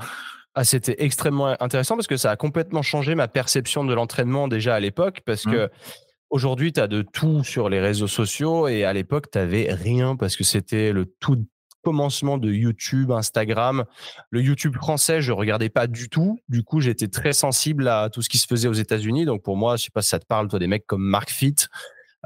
Ah, c'était extrêmement intéressant parce que ça a complètement changé ma perception de l'entraînement déjà à l'époque parce Mmh. que aujourd'hui, tu as de tout sur les réseaux sociaux et à l'époque, tu n'avais rien parce que c'était le tout commencement de YouTube, Instagram. Le YouTube français, je regardais pas du tout. Du coup, j'étais très sensible à tout ce qui se faisait aux États-Unis. Donc pour moi, je sais pas si ça te parle, toi, des mecs comme Mark Fit,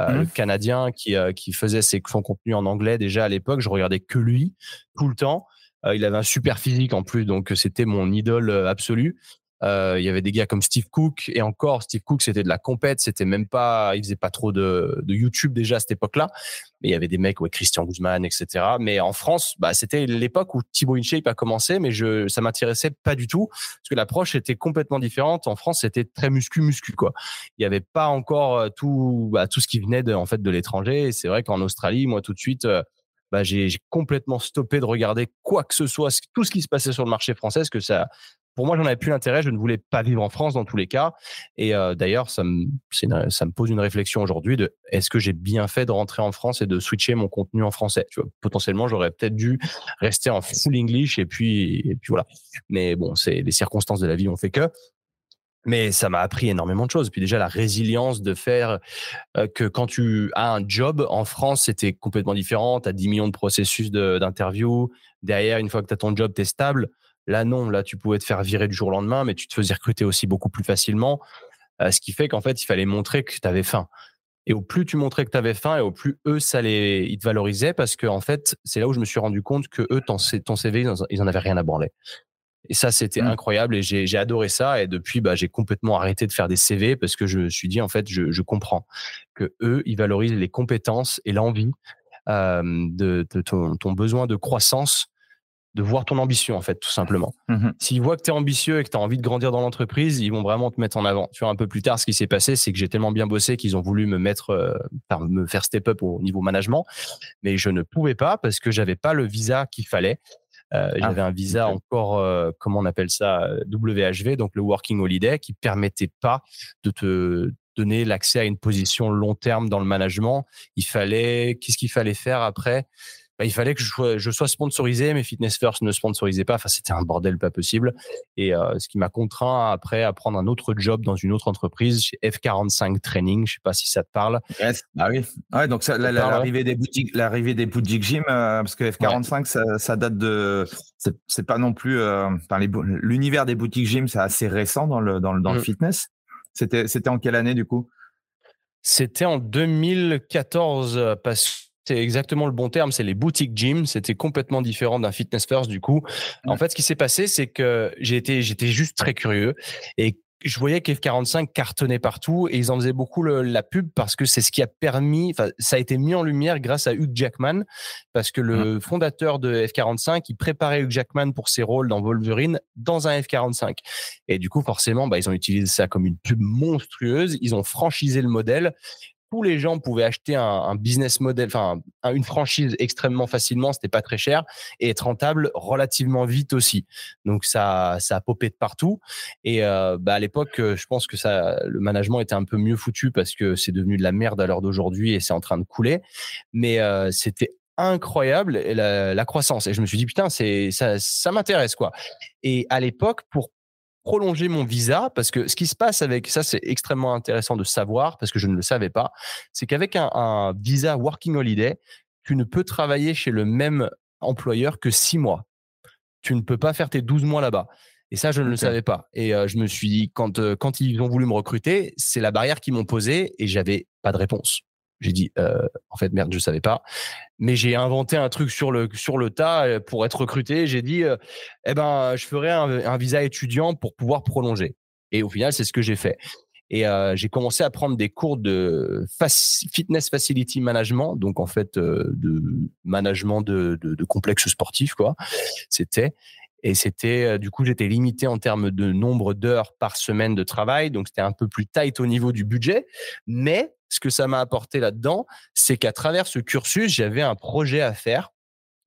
euh, Mhm. le Canadien qui, euh, qui faisait ses, son contenu en anglais déjà à l'époque. Je regardais que lui tout le temps. Euh, il avait un super physique en plus, donc c'était mon idole absolue. Euh, il y avait des gars comme Steve Cook et encore Steve Cook, c'était de la compète, c'était même pas, il faisait pas trop de, YouTube déjà à cette époque-là. Mais il y avait des mecs, ouais, Christian Guzman, etc. Mais en France, bah, c'était l'époque où Thibaut InShape a commencé, mais je, ça m'intéressait pas du tout parce que l'approche était complètement différente. En France, c'était très muscu muscu quoi. Il y avait pas encore euh, tout, bah, tout ce qui venait de, en fait de l'étranger. C'est vrai qu'en Australie, moi tout de suite. Euh, bah, j'ai complètement stoppé de regarder quoi que ce soit, tout ce qui se passait sur le marché français, parce que ça, pour moi, j'en avais plus l'intérêt. Je ne voulais pas vivre en France dans tous les cas. Et euh, d'ailleurs, ça me, pose une réflexion aujourd'hui de est-ce que j'ai bien fait de rentrer en France et de switcher mon contenu en français? Potentiellement, j'aurais peut-être dû rester en full English et puis, et puis voilà. Mais bon, c'est les circonstances de la vie ont fait que. Mais ça m'a appris énormément de choses. Puis déjà, la résilience de faire euh, que quand tu as un job en France, c'était complètement différent. Tu as 10 millions de processus d'interview. Derrière, une fois que tu as ton job, tu es stable. Là, non. Là, tu pouvais te faire virer du jour au lendemain, mais tu te faisais recruter aussi beaucoup plus facilement. Euh, ce qui fait qu'en fait, il fallait montrer que tu avais faim. Et au plus tu montrais que tu avais faim, et au plus eux, ça les, ils te valorisaient parce que, en fait, c'est là où je me suis rendu compte que eux, ton, ton CV, ils en avaient rien à branler. Et ça, c'était mmh. incroyable et j'ai adoré ça. Et depuis, bah, j'ai complètement arrêté de faire des CV parce que je me suis dit, en fait, je, je comprends que eux, ils valorisent les compétences et l'envie euh, de, de ton, ton, besoin de croissance, de voir ton ambition, en fait, tout simplement. Mmh S'ils voient que tu es ambitieux et que tu as envie de grandir dans l'entreprise, ils vont vraiment te mettre en avant. Tu vois, un peu plus tard, ce qui s'est passé, c'est que j'ai tellement bien bossé qu'ils ont voulu me mettre, euh, me faire step up au niveau management, mais je ne pouvais pas parce que j'avais pas le visa qu'il fallait. Euh, ah, j'avais un visa encore, euh, comment on appelle ça, WHV, donc le Working Holiday, qui permettait pas de te donner l'accès à une position long terme dans le management. Il fallait, qu'est-ce qu'il fallait faire après? Bah, il fallait que je sois, sponsorisé, mais Fitness First ne sponsorisait pas. Enfin, c'était un bordel pas possible. Et euh, ce qui m'a contraint après à prendre un autre job dans une autre entreprise chez F45 Training. Je sais pas si ça te parle. Yes. Ah oui. Ouais, donc l'arrivée des boutiques, l'arrivée des boutiques gym, euh, parce que F45, ça, date de, c'est pas non plus, euh, l'univers des boutiques gym, c'est assez récent dans le dans le, dans le mm. fitness. C'était c'était en quelle année du coup? C'était en 2014 parce c'est exactement le bon terme, c'est les boutiques gym. C'était complètement différent d'un fitness first du coup. En fait, ce qui s'est passé, c'est que j'étais j'étais juste très curieux et je voyais qu'F45 cartonnait partout et ils en faisaient beaucoup la pub parce que c'est ce qui a permis, ça a été mis en lumière grâce à Hugh Jackman parce que le mmh. fondateur de F45, il préparait Hugh Jackman pour ses rôles dans Wolverine dans un F45. Et du coup, forcément, bah, ils ont utilisé ça comme une pub monstrueuse. Ils ont franchisé le modèle tous les gens pouvaient acheter un, business model, enfin une franchise extrêmement facilement, c'était pas très cher et être rentable relativement vite aussi. Donc ça, ça a popé de partout. Et euh, bah, à l'époque, euh, je pense que ça, le management était un peu mieux foutu parce que c'est devenu de la merde à l'heure d'aujourd'hui et c'est en train de couler. Mais euh, c'était incroyable la, croissance et je me suis dit putain c'est ça, ça m'intéresse quoi. Et à l'époque pour prolonger mon visa parce que ce qui se passe avec ça, c'est extrêmement intéressant de savoir parce que je ne le savais pas. C'est qu'avec un, visa Working Holiday, tu ne peux travailler chez le même employeur que six mois. Tu ne peux pas faire tes 12 mois là-bas. Et ça, je ne le savais pas. Et euh, je me suis dit, quand, euh, quand ils ont voulu me recruter, c'est la barrière qu'ils m'ont posée et j'avais pas de réponse. J'ai dit, euh, en fait, merde, je savais pas. Mais j'ai inventé un truc sur le, sur le tas euh, pour être recruté. J'ai dit, euh, eh ben, je ferai un, visa étudiant pour pouvoir prolonger. Et au final, c'est ce que j'ai fait. Et j'ai commencé à prendre des cours de fitness facility management, donc en fait de management de, de, de complexes sportifs, quoi. C'était. Et c'était, du coup, j'étais limité en termes de nombre d'heures par semaine de travail. Donc, c'était un peu plus tight au niveau du budget. Mais ce que ça m'a apporté là-dedans, c'est qu'à travers ce cursus, j'avais un projet à faire,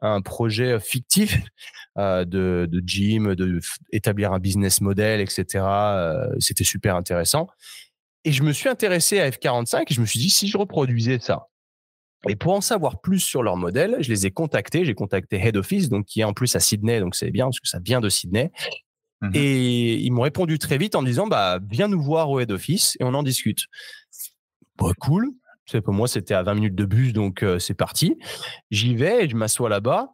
un projet euh, fictif euh, de, de, gym, de établir un business model, etc. Euh, c'était super intéressant. Et je me suis intéressé à F45 et je me suis dit, si je reproduisais ça, et pour en savoir plus sur leur modèle, je les ai contactés. J'ai contacté Head Office, donc qui est en plus à Sydney, donc c'est bien parce que ça vient de Sydney. Mmh et ils m'ont répondu très vite en me disant, bah, viens nous voir au Head Office et on en discute bah, cool. Pour moi, c'était à 20 minutes de bus, donc euh, c'est parti. J'y vais et je m'assois là-bas.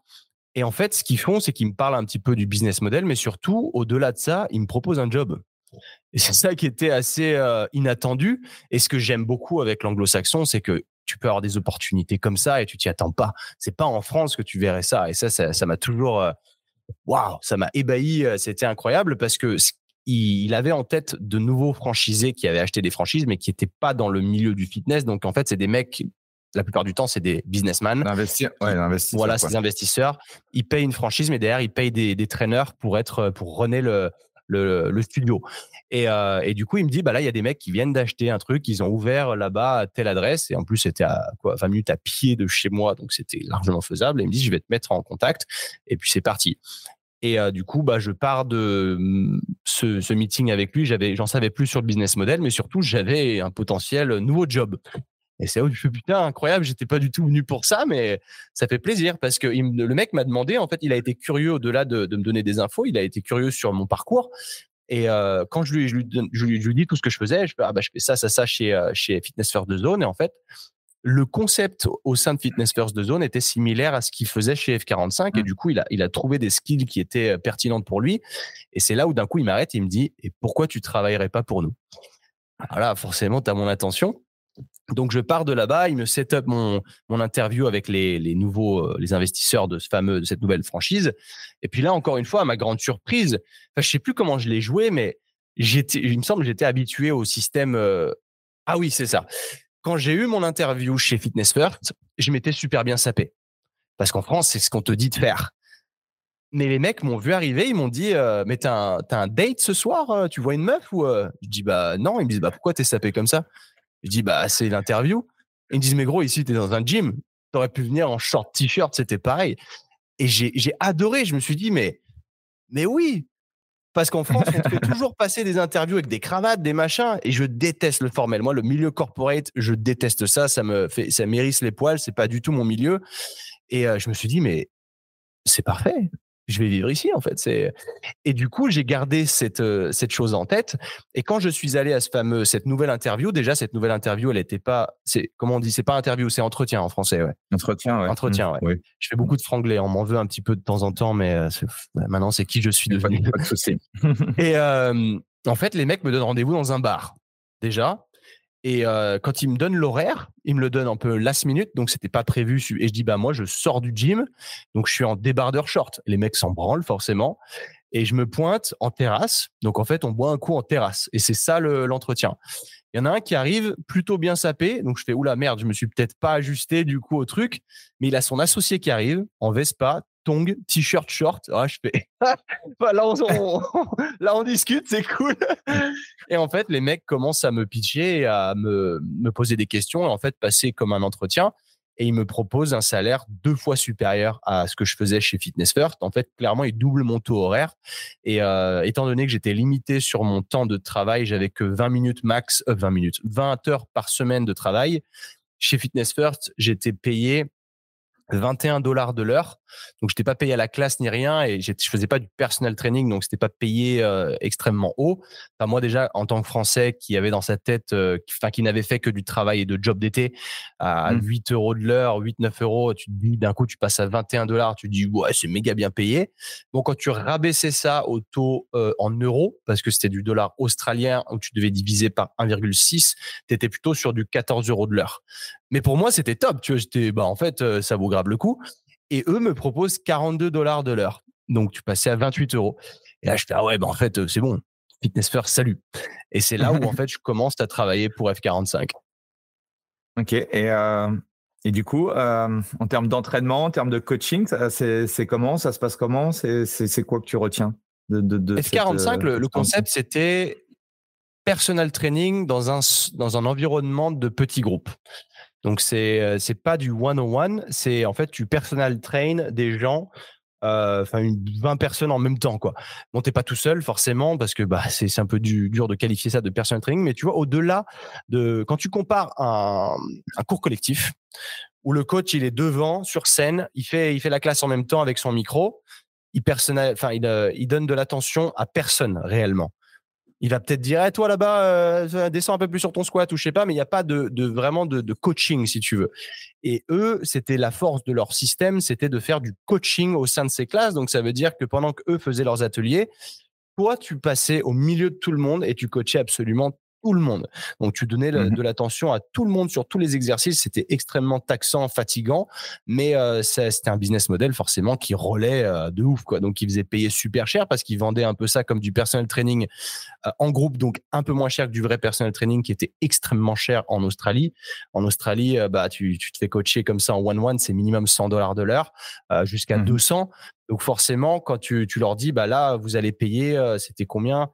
Et en fait, ce qu'ils font, c'est qu'ils me parlent un petit peu du business model, mais surtout, au-delà de ça, ils me proposent un job. Et c'est ça qui était assez euh, inattendu. Et ce que j'aime beaucoup avec l'anglo-saxon, c'est que tu peux avoir des opportunités comme ça et tu t'y attends pas. C'est pas en France que tu verrais ça. Et ça, ça m'a toujours, euh, waouh, ça m'a ébahi. C'était incroyable parce que il, avait en tête de nouveaux franchisés qui avaient acheté des franchises, mais qui n'étaient pas dans le milieu du fitness. Donc, en fait, c'est des mecs, la plupart du temps, c'est des businessmen. Voilà, c'est des investisseurs. Ils payent une franchise, mais derrière, ils payent des, des traîneurs pour être, pour runner le, le, studio. Euh, et, du coup, il me dit, bah là, il y a des mecs qui viennent d'acheter un truc, ils ont ouvert là-bas telle adresse, et en plus, c'était à quoi, 20 minutes à pied de chez moi, donc c'était largement faisable. Et il me dit, je vais te mettre en contact, et puis c'est parti. Et euh, du coup, bah, je pars de mm, ce, meeting avec lui. J'en savais plus sur le business model, mais surtout, j'avais un potentiel nouveau job. Et c'est fais putain incroyable, j'étais pas du tout venu pour ça, mais ça fait plaisir parce que le mec m'a demandé, en fait, il a été curieux au-delà de, me donner des infos, il a été curieux sur mon parcours. Et euh, quand je lui, je, lui, je, lui, dis tout ce que je faisais, je, ah bah, je fais ça, ça, ça chez, euh, chez Fitness First de Zone. Et en fait, le concept au sein de Fitness First de Zone était similaire à ce qu'il faisait chez F45. Et mmh. du coup, il a, il a trouvé des skills qui étaient euh, pertinentes pour lui. Et c'est là où d'un coup, il m'arrête et il me dit, et pourquoi tu travaillerais pas pour nous? Voilà, forcément, tu as mon attention. Donc je pars de là-bas, il me set up mon, interview avec les, nouveaux euh, les investisseurs de ce fameux de cette nouvelle franchise. Et puis là encore une fois, à ma grande surprise, enfin je sais plus comment je l'ai joué, mais il me semble, que j'étais habitué au système. Euh, ah oui, c'est ça. Quand j'ai eu mon interview chez Fitness First, je m'étais super bien sapé parce qu'en France c'est ce qu'on te dit de faire. Mais les mecs m'ont vu arriver, ils m'ont dit euh, mais t'as un, as un date ce soir, tu vois une meuf ou je dis bah non, ils me disent bah pourquoi t'es sapé comme ça? Je dis, bah, c'est l'interview. Ils me disent, mais gros, ici, tu es dans un gym. Tu aurais pu venir en short t-shirt, c'était pareil. Et j'ai adoré. Je me suis dit, mais, mais oui. Parce qu'en France, on te fait toujours passer des interviews avec des cravates, des machins. Et je déteste le formel. Moi, le milieu corporate, je déteste ça. Ça me fait, ça m'hérisse les poils. C'est pas du tout mon milieu. Et euh, je me suis dit, mais c'est parfait je vais vivre ici en fait. C'est et du coup j'ai gardé cette euh, cette chose en tête. Et quand je suis allé à ce fameux cette nouvelle interview, déjà cette nouvelle interview, elle n'était pas, c'est comment on dit, c'est pas interview, c'est entretien en français, ouais. Entretien, ouais. Entretien, mmh. ouais. Je fais beaucoup de franglais, on m'en veut un petit peu de temps en temps, mais euh, maintenant c'est qui je suis devenu. Pas de et euh, en fait, les mecs me donnent rendez-vous dans un bar déjà. Et quand il me donne l'horaire, il me le donne un peu last minute, donc c'était pas prévu. Et je dis bah moi je sors du gym, donc je suis en débardeur short. Les mecs s'en branlent forcément, et je me pointe en terrasse. Donc en fait on boit un coup en terrasse, et c'est ça l'entretien. il y en a un qui arrive plutôt bien sapé, donc je fais oula merde, je me suis peut-être pas ajusté du coup au truc, mais il a son associé qui arrive en Vespa, tong, t-shirt short. Ah, je fais. Bah, là, on, discute, c'est cool. et en fait, les mecs commencent à me pitcher, à me, poser des questions et en fait, passer comme un entretien. Et ils me proposent un salaire deux fois supérieur à ce que je faisais chez Fitness First. En fait, clairement, ils doublent mon taux horaire. Et euh, étant donné que j'étais limité sur mon temps de travail, j'avais que 20 minutes max, 20 euh, minutes, 20 heures par semaine de travail. Chez Fitness First, j'étais payé 21 dollars de l'heure. Donc, je n'étais pas payé à la classe ni rien et je faisais pas du personal training, donc c'était pas payé euh, extrêmement haut. Enfin, moi, déjà, en tant que Français qui avait dans sa tête, euh, enfin, qui n'avait fait que du travail et de job d'été à 8 mmh. euros de l'heure, 8, 9 euros, tu te dis, d'un coup, tu passes à 21 dollars, tu te dis, ouais, c'est méga bien payé. Donc, quand tu rabaissais ça au taux euh, en euros, parce que c'était du dollar australien où tu devais diviser par 1,6, tu étais plutôt sur du 14 euros de l'heure. Mais pour moi, c'était top. Tu vois, j'étais, bah, en fait, ça vaut grave le coup. Et eux me proposent 42 dollars de l'heure. Donc, tu passais à 28 euros. Et là, je fais, ah ouais, bah, en fait, c'est bon. Fitness First, salut. Et c'est là où, en fait, je commence à travailler pour F45. Ok. Et, euh, et du coup, euh, en termes d'entraînement, en termes de coaching, c'est comment? Ça se passe comment? C'est quoi que tu retiens de, de, F45, le, concept, c'était personal training dans un, dans un environnement de petits groupes. Donc, c'est n'est euh, pas du one-on-one, c'est en fait, tu personal train des gens, euh, enfin, une 20 personnes en même temps, quoi. Bon, t'es pas tout seul, forcément, parce que bah, c'est un peu dur de qualifier ça de personal training, mais tu vois, au-delà de. Quand tu compares un, cours collectif, où le coach, il est devant, sur scène, il fait, il fait la classe en même temps avec son micro, il, enfin, euh, il donne de l'attention à personne réellement il va peut-être dire eh, toi là-bas euh, descends un peu plus sur ton squat ou je sais pas mais il n'y a pas de, vraiment de, coaching si tu veux. Et eux c'était la force de leur système c'était de faire du coaching au sein de ces classes. Donc ça veut dire que pendant que eux faisaient leurs ateliers toi tu passais au milieu de tout le monde et tu coachais absolument tout le monde. Donc tu donnais Mmh de l'attention à tout le monde sur tous les exercices. C'était extrêmement taxant, fatigant, mais euh, c'était un business model forcément qui relait euh, de ouf quoi. Donc ils faisaient payer super cher parce qu'ils vendaient un peu ça comme du personal training euh, en groupe, donc un peu moins cher que du vrai personal training qui était extrêmement cher en Australie. En Australie, bah tu, tu, te fais coacher comme ça en one one, c'est minimum 100 dollars de l'heure jusqu'à 200. Mmh donc forcément, quand tu, tu, leur dis, bah là, vous allez payer, c'était combien?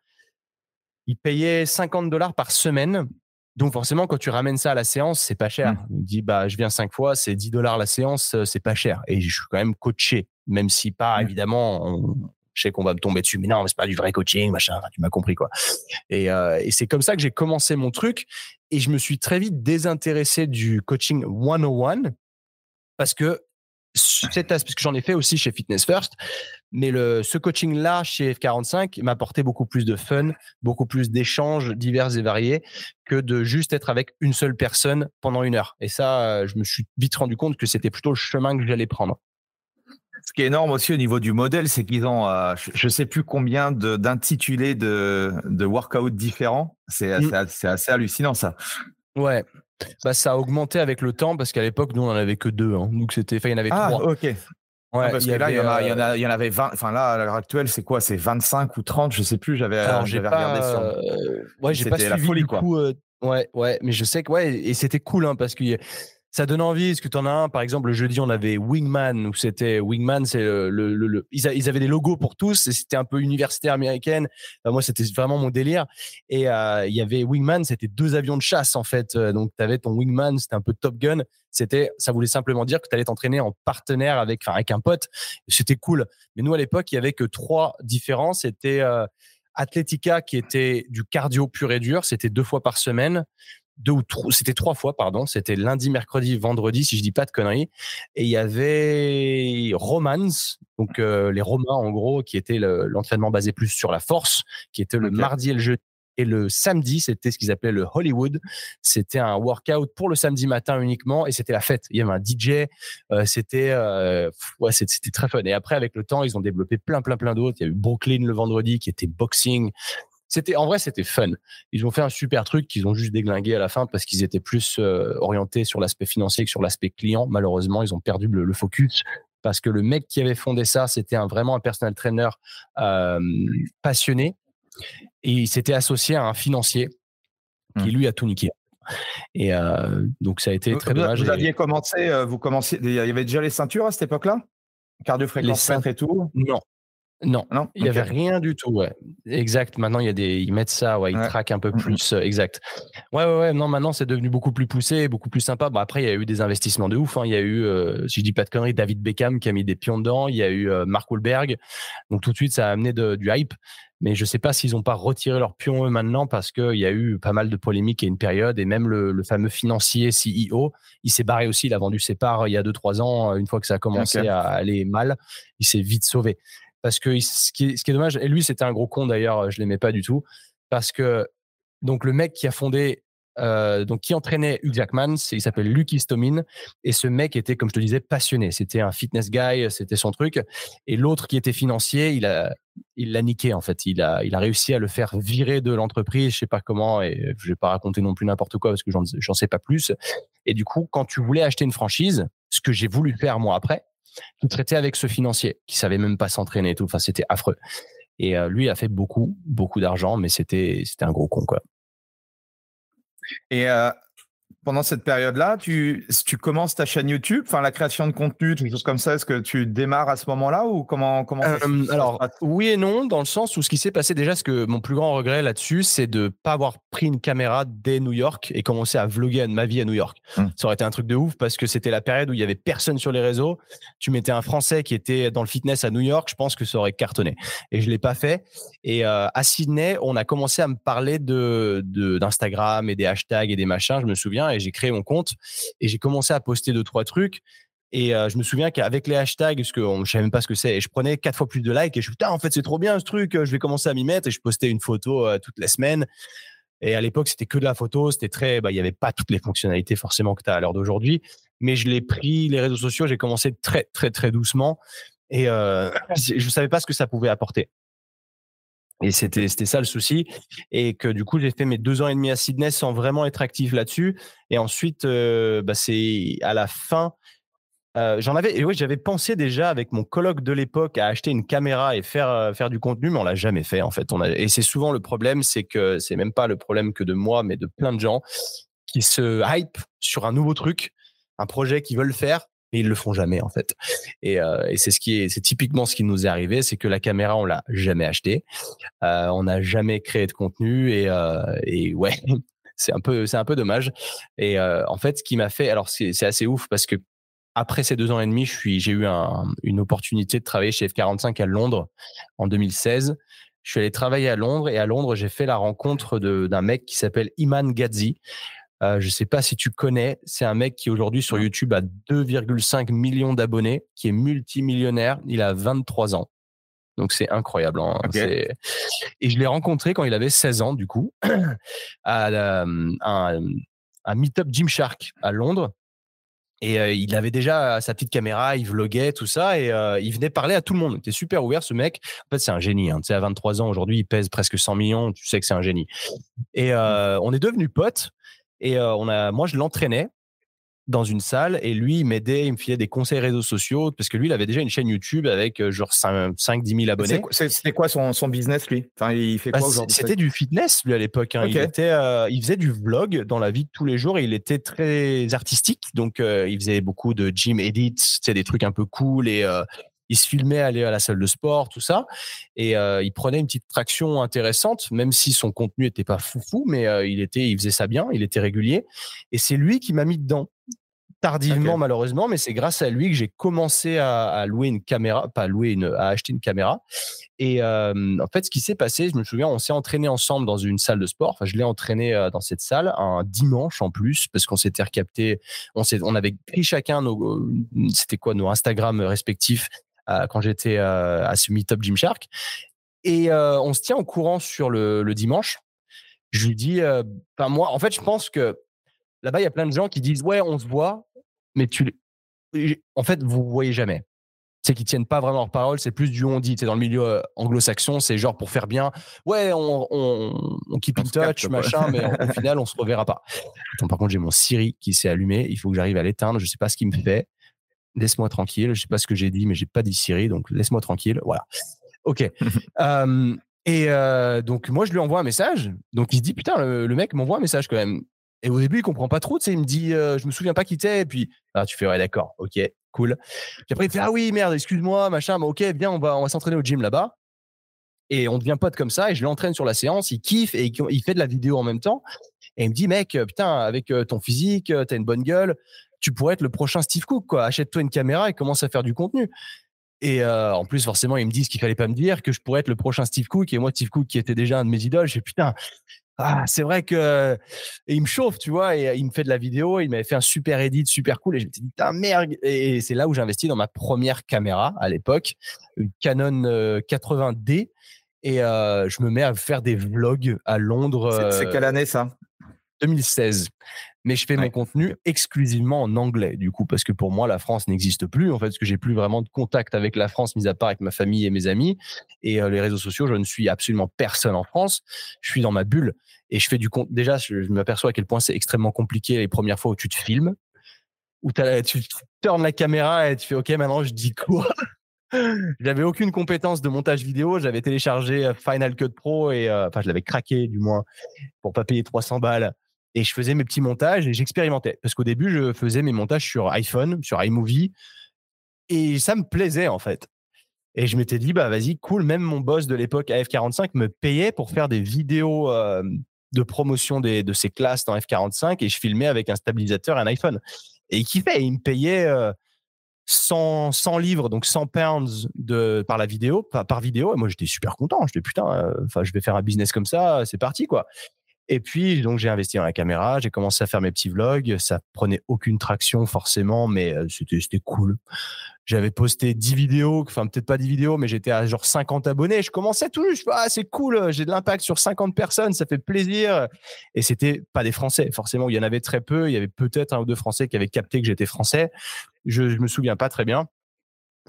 Il payait 50 dollars par semaine. Donc forcément, quand tu ramènes ça à la séance, c'est pas cher. Mmh. Il dit bah je viens cinq fois, c'est 10 dollars la séance, euh, c'est pas cher. Et je suis quand même coaché, même si pas mmh. évidemment. je sais qu'on va me tomber dessus, mais non, c'est pas du vrai coaching, machin. Tu m'as compris quoi. Et, euh, et c'est comme ça que j'ai commencé mon truc. Et je me suis très vite désintéressé du coaching 101 parce que cet parce que j'en ai fait aussi chez Fitness First, mais le, ce coaching-là chez F45 m'a apporté beaucoup plus de fun, beaucoup plus d'échanges divers et variés que de juste être avec une seule personne pendant une heure. Et ça, je me suis vite rendu compte que c'était plutôt le chemin que j'allais prendre. Ce qui est énorme aussi au niveau du modèle, c'est qu'ils ont, euh, je ne sais plus combien d'intitulés de, de, workouts différents. C'est mmh. assez hallucinant ça. Ouais, bah, ça a augmenté avec le temps parce qu'à l'époque, nous, on en avait que deux. Hein. Donc, c'était, il y en avait ah, trois. ok. Ouais, parce que là, il y, en a, il, y en a, il y en avait 20. Enfin, là, à l'heure actuelle, c'est quoi? C'est 25 ou 30 Je sais plus. J'avais regardé sur. Euh, ouais, j'ai pas suivi la folie. Coup, euh, ouais, ouais. Mais je sais que, ouais, et c'était cool hein, parce que ça donne envie. Est-ce que tu en as un? Par exemple, le jeudi, on avait Wingman, où c'était Wingman, c'est le, le, ils, avaient des logos pour tous, et c'était un peu universitaire américaine. moi, c'était vraiment mon délire. Et euh, il y avait Wingman, c'était deux avions de chasse en fait. Euh, donc, tu avais ton Wingman, c'était un peu Top Gun. C'était, ça voulait simplement dire que tu allais t'entraîner en partenaire avec, avec un pote. C'était cool. Mais nous, à l'époque, il y avait que trois différences. C'était euh, qui était du cardio pur et dur, c'était deux fois par semaine deux ou trois, c'était trois fois, pardon. C'était lundi, mercredi, vendredi, si je dis pas de conneries. Et il y avait Romans, donc euh, les Romains en gros, qui était l'entraînement basé plus sur la force, qui était le mardi et le jeudi. Et le samedi, c'était ce qu'ils appelaient le Hollywood. C'était un workout pour le samedi matin uniquement et c'était la fête. Il y avait un DJ. Euh, c'était euh, ouais, c'était très fun. Et après, avec le temps, ils ont développé plein, plein, plein d'autres. Il y a eu Brooklyn le vendredi qui était boxing. C'était en vrai, c'était fun. Ils ont fait un super truc qu'ils ont juste déglingué à la fin parce qu'ils étaient plus euh, orientés sur l'aspect financier que sur l'aspect client. Malheureusement, ils ont perdu le, focus parce que le mec qui avait fondé ça, c'était un, vraiment un personal trainer euh, passionné et il s'était associé à un financier qui mmh. lui a tout niqué. Et euh, donc ça a été très dommage. Vous aviez commencé, vous commenciez, il y avait déjà les ceintures à cette époque-là, cardio fréquence et tout? Non, non, non? il n'y avait rien du tout. Ouais. Exact. Maintenant, il y a des, ils mettent ça, ouais, ils traquent un peu plus. Euh, exact. Ouais, ouais, ouais. Non, maintenant, c'est devenu beaucoup plus poussé, beaucoup plus sympa. Bon, après, il y a eu des investissements de ouf. Hein. Il y a eu, euh, si je dis pas de conneries, David Beckham qui a mis des pions dedans. Il y a eu euh, Mark Wahlberg. Donc tout de suite, ça a amené de, du hype. Mais je sais pas s'ils ont pas retiré leurs pions eux maintenant parce qu'il y a eu pas mal de polémiques à une période et même le, le fameux financier CEO, il s'est barré aussi. Il a vendu ses parts il y a deux trois ans. Une fois que ça a commencé à aller mal, il s'est vite sauvé parce que ce qui, est, dommage, et lui c'était un gros con d'ailleurs, je l'aimais pas du tout, parce que donc le mec qui a fondé, euh, donc qui entraînait Hugh Jackman, il s'appelle Luke Istomin, et ce mec était, comme je te disais, passionné. C'était un fitness guy, c'était son truc. Et l'autre qui était financier, il a, il l'a niqué en fait. Il a, il a réussi à le faire virer de l'entreprise, je sais pas comment, et je vais pas raconter non plus n'importe quoi parce que j'en sais pas plus. Et du coup, quand tu voulais acheter une franchise, ce que j'ai voulu faire moi après, tout traiter avec ce financier qui savait même pas s'entraîner et tout. Enfin, c'était affreux. Et euh, lui a fait beaucoup, beaucoup d'argent, mais c'était, c'était un gros con. Et euh, pendant cette période-là, tu, tu commences ta chaîne YouTube, enfin la création de contenu, quelque chose comme ça. Est-ce que tu démarres à ce moment-là ou comment comment euh, Alors oui et non, dans le sens où ce qui s'est passé déjà, ce que mon plus grand regret là-dessus, c'est de pas avoir pris une caméra dès New York et commencer à vlogger ma vie à New York. Hum. Ça aurait été un truc de ouf parce que c'était la période où il y avait personne sur les réseaux. Tu mettais un Français qui était dans le fitness à New York, je pense que ça aurait cartonné. Et je l'ai pas fait. Et euh, à Sydney, on a commencé à me parler de d'Instagram et des hashtags et des machins. Je me souviens j'ai créé mon compte et j'ai commencé à poster deux trois trucs. Et euh, je me souviens qu'avec les hashtags, parce que je savais même pas ce que c'est, et je prenais quatre fois plus de likes et je me putain, en fait, c'est trop bien ce truc, je vais commencer à m'y mettre. Et je postais une photo euh, toutes les semaines. Et à l'époque, c'était que de la photo, c'était très, bah, il y avait pas toutes les fonctionnalités forcément que tu as à l'heure d'aujourd'hui. Mais je l'ai pris, les réseaux sociaux, j'ai commencé très, très, très doucement. Et euh, je savais pas ce que ça pouvait apporter. Et c'était ça le souci. Et que du coup j'ai fait mes deux ans et demi à Sydney sans vraiment être actif là-dessus. Et ensuite euh, bah, c'est à la fin euh, j'en avais oui j'avais pensé déjà avec mon colloque de l'époque à acheter une caméra et faire euh, faire du contenu mais on l'a jamais fait en fait. On a et c'est souvent le problème c'est que c'est même pas le problème que de moi mais de plein de gens qui se hype sur un nouveau truc un projet qu'ils veulent faire et ils le font jamais en fait. Et, euh, et c'est ce qui est, c'est typiquement ce qui nous est arrivé, c'est que la caméra on l'a jamais achetée, euh, on n'a jamais créé de contenu et, euh, ouais, c'est un peu, c'est un peu dommage. Et euh, en fait, ce qui m'a fait, alors c'est, assez ouf parce que après ces deux ans et demi, je suis, j'ai eu un, une opportunité de travailler chez F45 à Londres en 2016. Je suis allé travailler à Londres et à Londres, j'ai fait la rencontre d'un mec qui s'appelle Iman Gadzi. Euh, je sais pas si tu connais, c'est un mec qui aujourd'hui sur YouTube a 2,5 millions d'abonnés, qui est multimillionnaire. Il a 23 ans. Donc c'est incroyable. Hein. Et je l'ai rencontré quand il avait 16 ans, du coup, à un, un meet-up Gymshark à Londres. Et euh, il avait déjà sa petite caméra, il vloguait, tout ça, et euh, il venait parler à tout le monde. Il était super ouvert, ce mec. En fait, c'est un génie. Hein. Tu sais, à 23 ans, aujourd'hui, il pèse presque 100 millions. Tu sais que c'est un génie. Et on est devenus potes. Et on a, moi, je l'entraînais dans une salle et lui, il m'aidait, il me filait des conseils réseaux sociaux parce que lui, il avait déjà une chaîne YouTube avec genre 5-10 000 abonnés. C'était quoi son, son, business, lui? Enfin, il fait bah, quoi aujourd'hui C'était du fitness, lui, à l'époque. Hein. Il, était, il faisait du vlog dans la vie de tous les jours et il était très artistique. Donc, il faisait beaucoup de gym edits, des trucs un peu cool et il se filmait aller à la salle de sport, tout ça, et euh, il prenait une petite traction intéressante, même si son contenu était pas foufou, mais euh, il était, il faisait ça bien, il était régulier, et c'est lui qui m'a mis dedans tardivement malheureusement, mais c'est grâce à lui que j'ai commencé à, à, louer une caméra, pas louer une, à acheter une caméra. Et euh, en fait, ce qui s'est passé, je me souviens, on s'est entraîné ensemble dans une salle de sport. Enfin, je l'ai entraîné dans cette salle un dimanche en plus parce qu'on s'était recapté. On on avait pris chacun nos, c'était quoi, nos Instagram respectifs quand j'étais à ce meet-up Gymshark. Et on se tient au courant sur le, le dimanche. Je lui dis, ben moi, en fait, je pense que là-bas, il y a plein de gens qui disent, ouais, on se voit, mais tu, en fait, vous voyez jamais. C'est qu'ils tiennent pas vraiment leur parole, c'est plus du on dit. C'est dans le milieu anglo-saxon, c'est genre pour faire bien. Ouais, on, on, on keep in touch, machin, mais au final, on se reverra pas. par contre, j'ai mon Siri qui s'est allumé. Il faut que j'arrive à l'éteindre. Je sais pas ce qu'il me fait laisse-moi tranquille. Je sais pas ce que j'ai dit, mais j'ai pas dit Siri, donc laisse-moi tranquille. Voilà. Ok. euh, et euh, donc moi je lui envoie un message. Donc il se dit putain le, mec m'envoie un message quand même. Et au début il comprend pas trop. Tu sais, il me dit euh, je me souviens pas qui t'es. Et puis ah, tu fais ouais d'accord, ok, cool. Puis après il fait ah oui merde excuse-moi machin. Mais ok viens on va on va s'entraîner au gym là-bas. Et on devient pote comme ça. Et je l'entraîne sur la séance. Il kiffe et il fait de la vidéo en même temps. Et il me dit mec putain avec euh, ton physique t'as une bonne gueule tu pourrais être le prochain Steve Cook, quoi. Achète-toi une caméra et commence à faire du contenu. Et euh, en plus, forcément, ils me disent qu'il fallait pas me dire que je pourrais être le prochain Steve Cook. Et moi, Steve Cook, qui était déjà un de mes idoles, je fais putain, ah, c'est vrai que. Et il me chauffe, tu vois, et il me fait de la vidéo. Il m'avait fait un super edit, super cool. Et je me suis dit, putain, merde. Et c'est là où j'ai investi dans ma première caméra à l'époque, une Canon 80D. Euh, et euh, je me mets à faire des vlogs à Londres. C'est quelle année ça? 2016 mais je fais mon contenu exclusivement en anglais, du coup, parce que pour moi, la France n'existe plus, en fait, parce que j'ai plus vraiment de contact avec la France, mis à part avec ma famille et mes amis. Et euh, les réseaux sociaux, je ne suis absolument personne en France. Je suis dans ma bulle et je fais du compte. Déjà, je, m'aperçois à quel point c'est extrêmement compliqué les premières fois où tu te filmes, où tu tournes la caméra et tu fais, OK, maintenant, je dis quoi? J'avais aucune compétence de montage vidéo. J'avais téléchargé euh, Final Cut Pro et euh, enfin je l'avais craqué du moins pour pas payer 300 balles et je faisais mes petits montages et j'expérimentais. Parce qu'au début, je faisais mes montages sur iPhone, sur iMovie, et ça me plaisait en fait. Et je m'étais dit, bah vas-y, cool, même mon boss de l'époque à F45 me payait pour faire des vidéos de promotion des, de ses classes dans F45 et je filmais avec un stabilisateur et un iPhone. Et il kiffait, il me payait 100, euh, 100, livres, donc 100 pounds de, par la vidéo, par, vidéo. Et moi, j'étais super content. Je putain, euh, je vais faire un business comme ça, c'est parti, quoi. Et puis, donc, j'ai investi dans la caméra, j'ai commencé à faire mes petits vlogs. Ça prenait aucune traction, forcément, mais euh, c'était, cool. J'avais posté 10 vidéos, enfin, peut-être pas 10 vidéos, mais j'étais à genre 50 abonnés. Je commençais tout juste, ah, c'est cool, j'ai de l'impact sur 50 personnes, ça fait plaisir. Et c'était pas des Français, forcément. Il y en avait très peu. Il y avait peut-être un ou deux Français qui avaient capté que j'étais Français. Je, je me souviens pas très bien.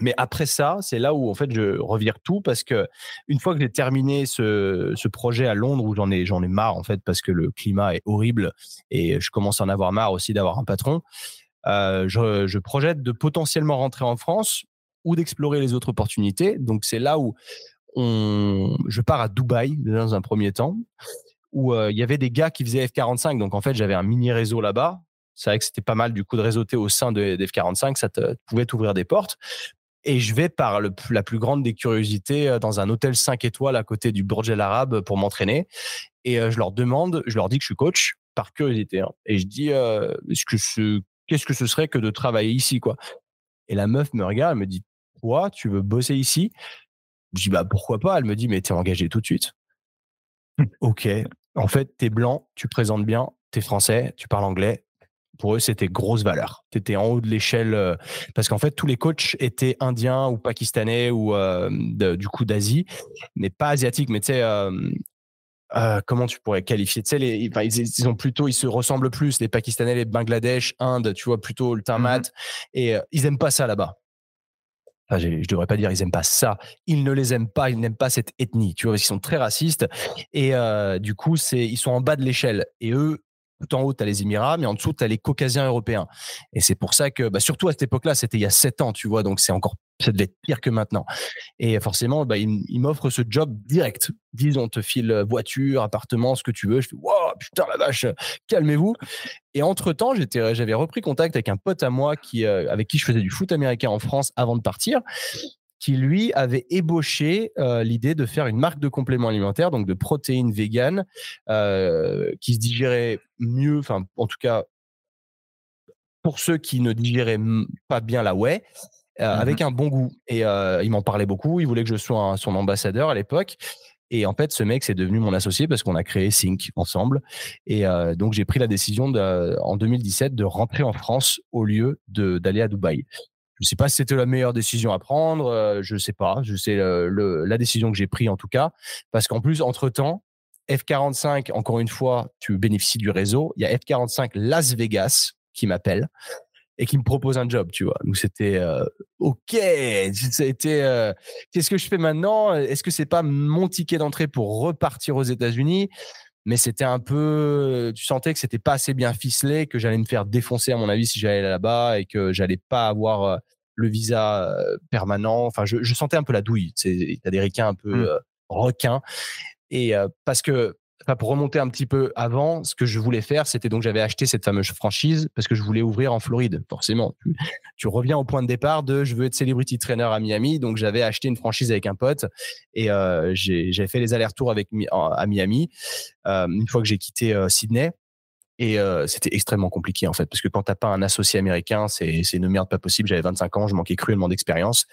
Mais après ça, c'est là où en fait je revire tout parce que une fois que j'ai terminé ce, ce, projet à Londres où j'en ai j'en ai marre en fait parce que le climat est horrible et je commence à en avoir marre aussi d'avoir un patron. Euh, je, je, projette de potentiellement rentrer en France ou d'explorer les autres opportunités. Donc c'est là où on, je pars à Dubaï dans un premier temps où euh, il y avait des gars qui faisaient F45. Donc en fait j'avais un mini réseau là-bas c'est vrai que c'était pas mal du coup de réseauter au sein de, F45, ça pouvait t'ouvrir des portes et je vais par le, la plus grande des curiosités euh, dans un hôtel 5 étoiles à côté du Burj Al Arab pour m'entraîner. Et euh, je leur demande, je leur dis que je suis coach par curiosité. Hein. et je dis, euh, est-ce que ce, qu'est-ce que ce serait que de travailler ici, quoi? Et la meuf me regarde, elle me dit, quoi, tu veux bosser ici? Je dis, bah pourquoi pas? Elle me dit, mais t'es engagé tout de suite. ok. En fait, t'es blanc, tu présentes bien, t'es français, tu parles anglais, pour eux, c'était grosse valeur. Tu étais en haut de l'échelle euh, parce qu'en fait, tous les coachs étaient indiens ou pakistanais ou euh, du coup d'Asie, mais pas asiatiques. Mais tu sais, euh, comment tu pourrais qualifier? Tu sais, les, ils, ont plutôt, ils se ressemblent plus. Les Pakistanais, les Bangladesh, Inde, tu vois, plutôt le tamat. Mmh Et ils aiment pas ça là-bas. Enfin, je, devrais pas dire ils aiment pas ça. Ils ne les aiment pas. Ils n'aiment pas cette ethnie. Tu vois, parce qu'ils sont très racistes. Et du coup, c'est, ils sont en bas de l'échelle. Et eux, tout en haut, tu as les Émirats, mais en dessous, tu as les Caucasiens européens. Et c'est pour ça que, bah, surtout à cette époque-là, c'était il y a sept ans, tu vois, donc c'est encore, ça devait être pire que maintenant. Et forcément, bah, il, m'offre ce job direct. Disons, on te file voiture, appartement, ce que tu veux. Je fais, wow, putain, la vache, calmez-vous. Et entre-temps, j'avais repris contact avec un pote à moi qui, euh, avec qui je faisais du foot américain en France avant de partir qui lui avait ébauché euh, l'idée de faire une marque de compléments alimentaires, donc de protéines véganes, euh, qui se digéraient mieux, enfin en tout cas pour ceux qui ne digéraient pas bien la whey, euh, mmh avec un bon goût. Et il m'en parlait beaucoup, il voulait que je sois son ambassadeur à l'époque. Et en fait, ce mec, c'est devenu mon associé parce qu'on a créé Sync ensemble. Et donc, j'ai pris la décision de, en 2017 de rentrer en France au lieu d'aller à Dubaï. Je sais pas si c'était la meilleure décision à prendre. Euh, je sais pas. Je sais le, la décision que j'ai prise en tout cas, parce qu'en plus entre temps, F45, encore une fois, tu bénéficies du réseau. Il y a F45 Las Vegas qui m'appelle et qui me propose un job, tu vois. Donc c'était euh, ok. Euh, qu'est-ce que je fais maintenant? Est-ce que c'est pas mon ticket d'entrée pour repartir aux États-Unis? Mais c'était un peu, tu sentais que c'était pas assez bien ficelé, que j'allais me faire défoncer à mon avis si j'allais là-bas et que j'allais pas avoir euh, le visa euh, permanent. Enfin, je, je sentais un peu la douille. Tu as des ricains un peu mmh. euh, requins. Et parce que pour remonter un petit peu avant, ce que je voulais faire, c'était donc j'avais acheté cette fameuse franchise parce que je voulais ouvrir en Floride. Forcément, tu, reviens au point de départ de je veux être celebrity trainer à Miami, donc j'avais acheté une franchise avec un pote et euh, j'ai fait les allers-retours avec à Miami euh, une fois que j'ai quitté euh, Sydney. Et c'était extrêmement compliqué en fait, parce que quand t'as pas un associé américain, c'est une merde pas possible. J'avais 25 ans, je manquais cruellement d'expérience,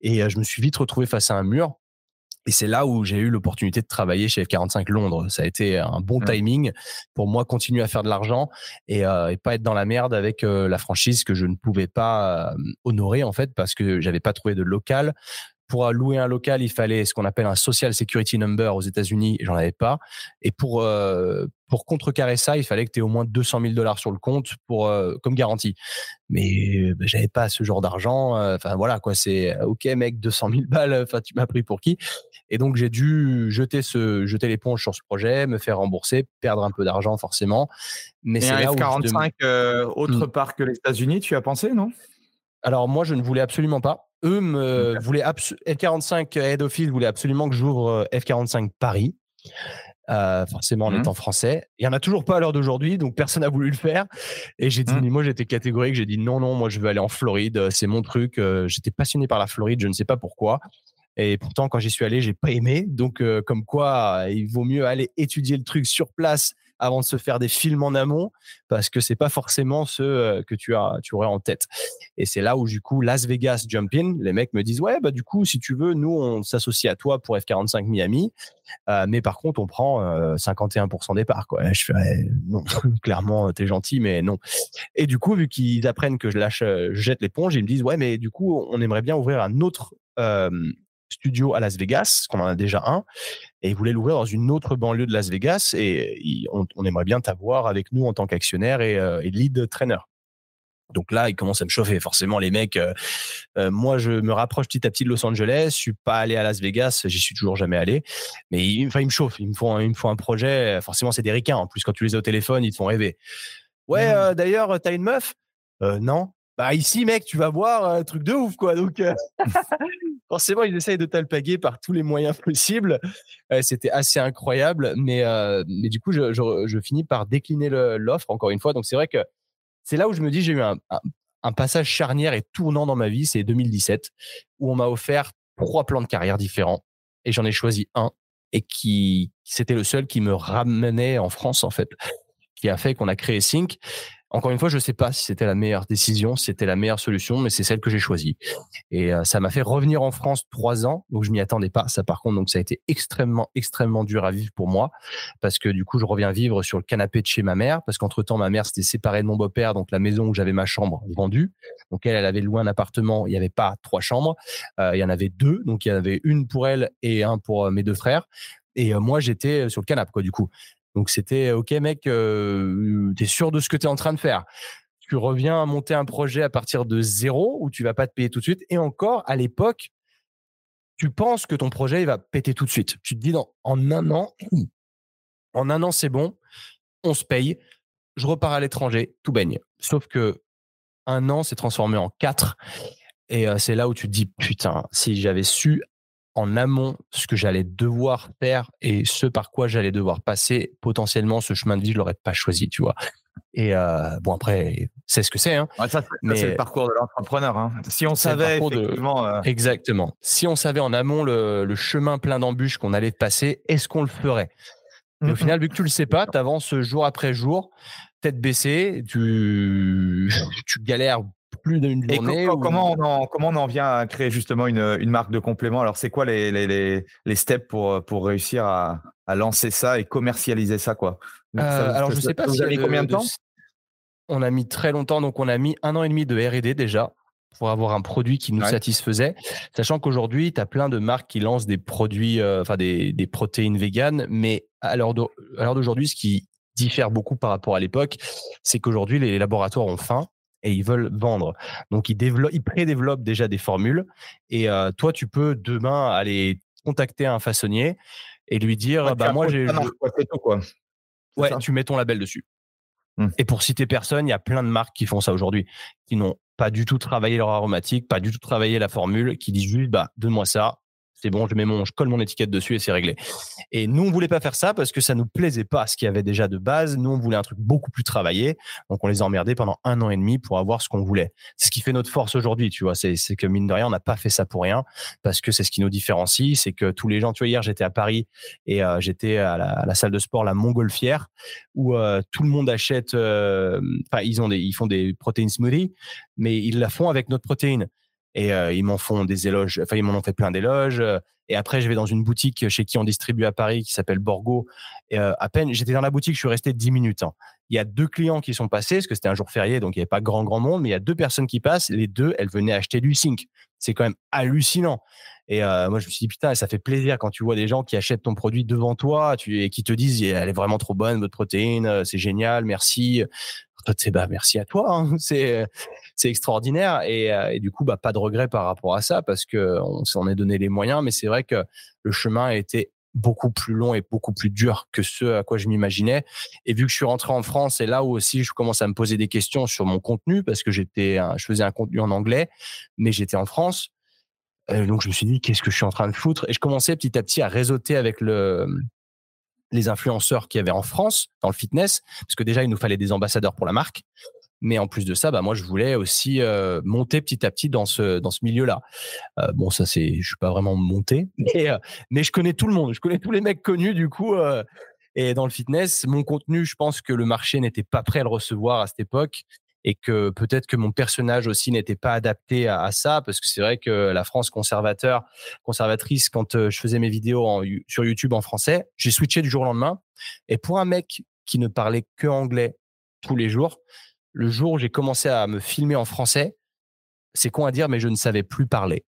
et je me suis vite retrouvé face à un mur et c'est là où j'ai eu l'opportunité de travailler chez F45 Londres. Ça a été un bon mmh. timing pour moi continuer à faire de l'argent et, euh, et pas être dans la merde avec euh, la franchise que je ne pouvais pas euh, honorer en fait parce que j'avais pas trouvé de local pour louer un local, il fallait ce qu'on appelle un social security number aux États-Unis, j'en avais pas. Et pour euh, pour contrecarrer ça, il fallait que tu aies au moins 200 000 dollars sur le compte pour euh, comme garantie. Mais bah, j'avais pas ce genre d'argent. Euh, enfin voilà quoi, c'est ok mec, 200 000 balles. Enfin tu m'as pris pour qui? Et donc j'ai dû jeter ce jeter l'éponge sur ce projet, me faire rembourser, perdre un peu d'argent forcément. Mais c'est là 45 autre mmh. part que les États-Unis, tu as pensé non? Alors moi je ne voulais absolument pas. Eux me voulaient F45 Head Office voulait absolument que j'ouvre euh, F45 Paris. Euh, forcément en mmh. étant français. Il y en a toujours pas à l'heure d'aujourd'hui, donc personne n'a voulu le faire. Et j'ai dit, mmh. moi j'étais catégorique, j'ai dit non, non, moi je veux aller en Floride, euh, c'est mon truc. J'étais passionné par la Floride, je ne sais pas pourquoi. Et pourtant, quand j'y suis allé, j'ai pas aimé. Donc, comme quoi, il vaut mieux aller étudier le truc sur place avant de se faire des films en amont parce que c'est pas forcément ce euh, que tu as tu aurais en tête. Et c'est là où du coup Las Vegas jump in, les mecs me disent ouais bah du coup si tu veux nous on s'associe à toi pour F45 Miami, euh, mais par contre on prend 51% euh, des parts quoi. Je fais non clairement t'es gentil mais non. Et du coup vu qu'ils apprennent que je lâche je jette l'éponge, ils me disent ouais mais du coup on aimerait bien ouvrir un autre studio à Las Vegas, qu'on en a déjà un, et ils voulaient l'ouvrir dans une autre banlieue de Las Vegas, et on, aimerait bien t'avoir avec nous en tant qu'actionnaire et, euh, lead trainer. Donc là, il commence à me chauffer. Forcément, les mecs, euh, euh, moi, je me rapproche petit à petit de Los Angeles. Je suis pas allé à Las Vegas, j'y suis toujours jamais allé. Mais il, enfin, me chauffe. Il me font, me un projet. Forcément, c'est des ricains. En plus, quand tu les as au téléphone, ils te font rêver. Ouais, mmh. d'ailleurs, t'as une meuf? Non. Bah ici, mec, tu vas voir un truc de ouf, quoi. Donc, forcément, ils essayent de t'alpaguer par tous les moyens possibles. C'était assez incroyable, mais mais du coup, je, finis par décliner l'offre encore une fois. Donc, c'est vrai que c'est là où je me dis j'ai eu un, passage charnière et tournant dans ma vie, c'est 2017, où on m'a offert trois plans de carrière différents et j'en ai choisi un et qui c'était le seul qui me ramenait en France en fait, qui a fait qu'on a créé Sync encore une fois, je ne sais pas si c'était la meilleure décision, si c'était la meilleure solution, mais c'est celle que j'ai choisie. Et euh, ça m'a fait revenir en France trois ans, donc je m'y attendais pas. Ça, par contre, donc ça a été extrêmement, extrêmement dur à vivre pour moi, parce que du coup, je reviens vivre sur le canapé de chez ma mère, parce qu'entre temps, ma mère s'était séparée de mon beau-père, donc la maison où j'avais ma chambre vendue. Donc elle, elle avait loué un appartement. Il n'y avait pas trois chambres, euh, il y en avait deux. Donc il y en avait une pour elle et un pour euh, mes deux frères. Et moi, j'étais sur le canapé, quoi, du coup. Donc c'était OK mec, euh, tu es sûr de ce que tu es en train de faire? Tu reviens à monter un projet à partir de zéro où tu vas pas te payer tout de suite? Et encore, à l'époque, tu penses que ton projet va péter tout de suite. Tu te dis en un an, en un an c'est bon, on se paye, je repars à l'étranger, tout baigne. Sauf que un an s'est transformé en quatre. Et c'est là où tu te dis, putain, si j'avais su en amont ce que j'allais devoir faire et ce par quoi j'allais devoir passer, potentiellement, ce chemin de vie, je l'aurais pas choisi, tu vois. Et euh, bon, après, c'est ce que c'est. Hein. ça, c'est le parcours de l'entrepreneur. Hein. Si on savait effectivement, euh Exactement. Si on savait en amont le, chemin plein d'embûches qu'on allait passer, est-ce qu'on le ferait? Au mmh final, vu que tu le sais pas, tu avances jour après jour, tête baissée, tu, tu galères plus d'une journée. comment, on en, comment on en vient à créer justement une, une marque de complément? Alors, c'est quoi les, les, les, steps pour, pour réussir à, à, lancer ça et commercialiser ça, quoi? Euh, Alors, je ne sais pas si. Vous avez combien de, temps? On a mis très longtemps, donc on a mis un an et demi de RD déjà pour avoir un produit qui nous satisfaisait. Sachant qu'aujourd'hui, tu as plein de marques qui lancent des produits, euh, enfin des, des, protéines véganes, mais à l'heure d'aujourd'hui, ce qui diffère beaucoup par rapport à l'époque, c'est qu'aujourd'hui, les laboratoires ont faim et ils veulent vendre. Donc, ils, développent, ils pré-développent déjà des formules. Et euh, toi, tu peux demain aller contacter un façonnier et lui dire bah, Moi, j'ai. quoi. Ouais, tu mets ton label dessus. Mmh. Et pour citer personne, il y a plein de marques qui font ça aujourd'hui, qui n'ont pas du tout travaillé leur aromatique, pas du tout travaillé la formule, qui disent juste bah, Donne-moi ça, c'est bon, je mets mon, je colle mon étiquette dessus et c'est réglé. Et nous, on voulait pas faire ça parce que ça nous plaisait pas ce qu'il y avait déjà de base. Nous, on voulait un truc beaucoup plus travaillé. Donc, on les a emmerdés pendant un an et demi pour avoir ce qu'on voulait. C'est ce qui fait notre force aujourd'hui, tu vois. C'est, que mine de rien, on n'a pas fait ça pour rien parce que c'est ce qui nous différencie. C'est que tous les gens, tu vois, hier, j'étais à Paris et euh, j'étais à la, salle de sport, la Montgolfière, où euh, tout le monde achète, euh, enfin, ils des, ils font des protéines smoothie, mais ils la font avec notre protéine et euh, ils m'en font des éloges. Enfin, ils m'en ont fait plein d'éloges. Euh, et après, je vais dans une boutique chez qui on distribue à Paris qui s'appelle Borgo. Et euh, à peine, j'étais dans la boutique, je suis resté 10 minutes. Hein. Il y a deux clients qui sont passés, parce que c'était un jour férié, donc il n'y avait pas grand, grand monde, mais il y a deux personnes qui passent. Les deux, elles venaient acheter du zinc. C'est quand même hallucinant. Et moi, je me suis dit, putain, ça fait plaisir quand tu vois des gens qui achètent ton produit devant toi et qui te disent, elle est vraiment trop bonne, votre protéine, c'est génial, merci. Toi, tu sais, bah, merci à toi. Hein. C'est c'est extraordinaire euh, et, du coup bah pas de regret par rapport à ça parce que on s'en est donné les moyens mais c'est vrai que le chemin a été beaucoup plus long et beaucoup plus dur que ce à quoi je m'imaginais. Et vu que je suis rentré en France, c'est là où aussi je commence à me poser des questions sur mon contenu parce que j'étais, je faisais un contenu en anglais, mais j'étais en France. Euh, donc je me suis dit qu'est-ce que je suis en train de foutre? Et je commençais petit à petit à réseauter avec le les influenceurs qu'il y avait en France dans le fitness, parce que déjà il nous fallait des ambassadeurs pour la marque. Mais en plus de ça, bah moi je voulais aussi euh, monter petit à petit dans ce dans ce milieu-là. Euh, bon, ça c'est, je suis pas vraiment monté, mais euh, mais je connais tout le monde, je connais tous les mecs connus du coup. et dans le fitness, mon contenu, je pense que le marché n'était pas prêt à le recevoir à cette époque et que peut-être que mon personnage aussi n'était pas adapté à, ça parce que c'est vrai que la France conservateur conservatrice quand je faisais mes vidéos sur YouTube en français j'ai switché du jour au lendemain et pour un mec qui ne parlait que anglais tous les jours le jour où j'ai commencé à me filmer en français, c'est con à dire, mais je ne savais plus parler.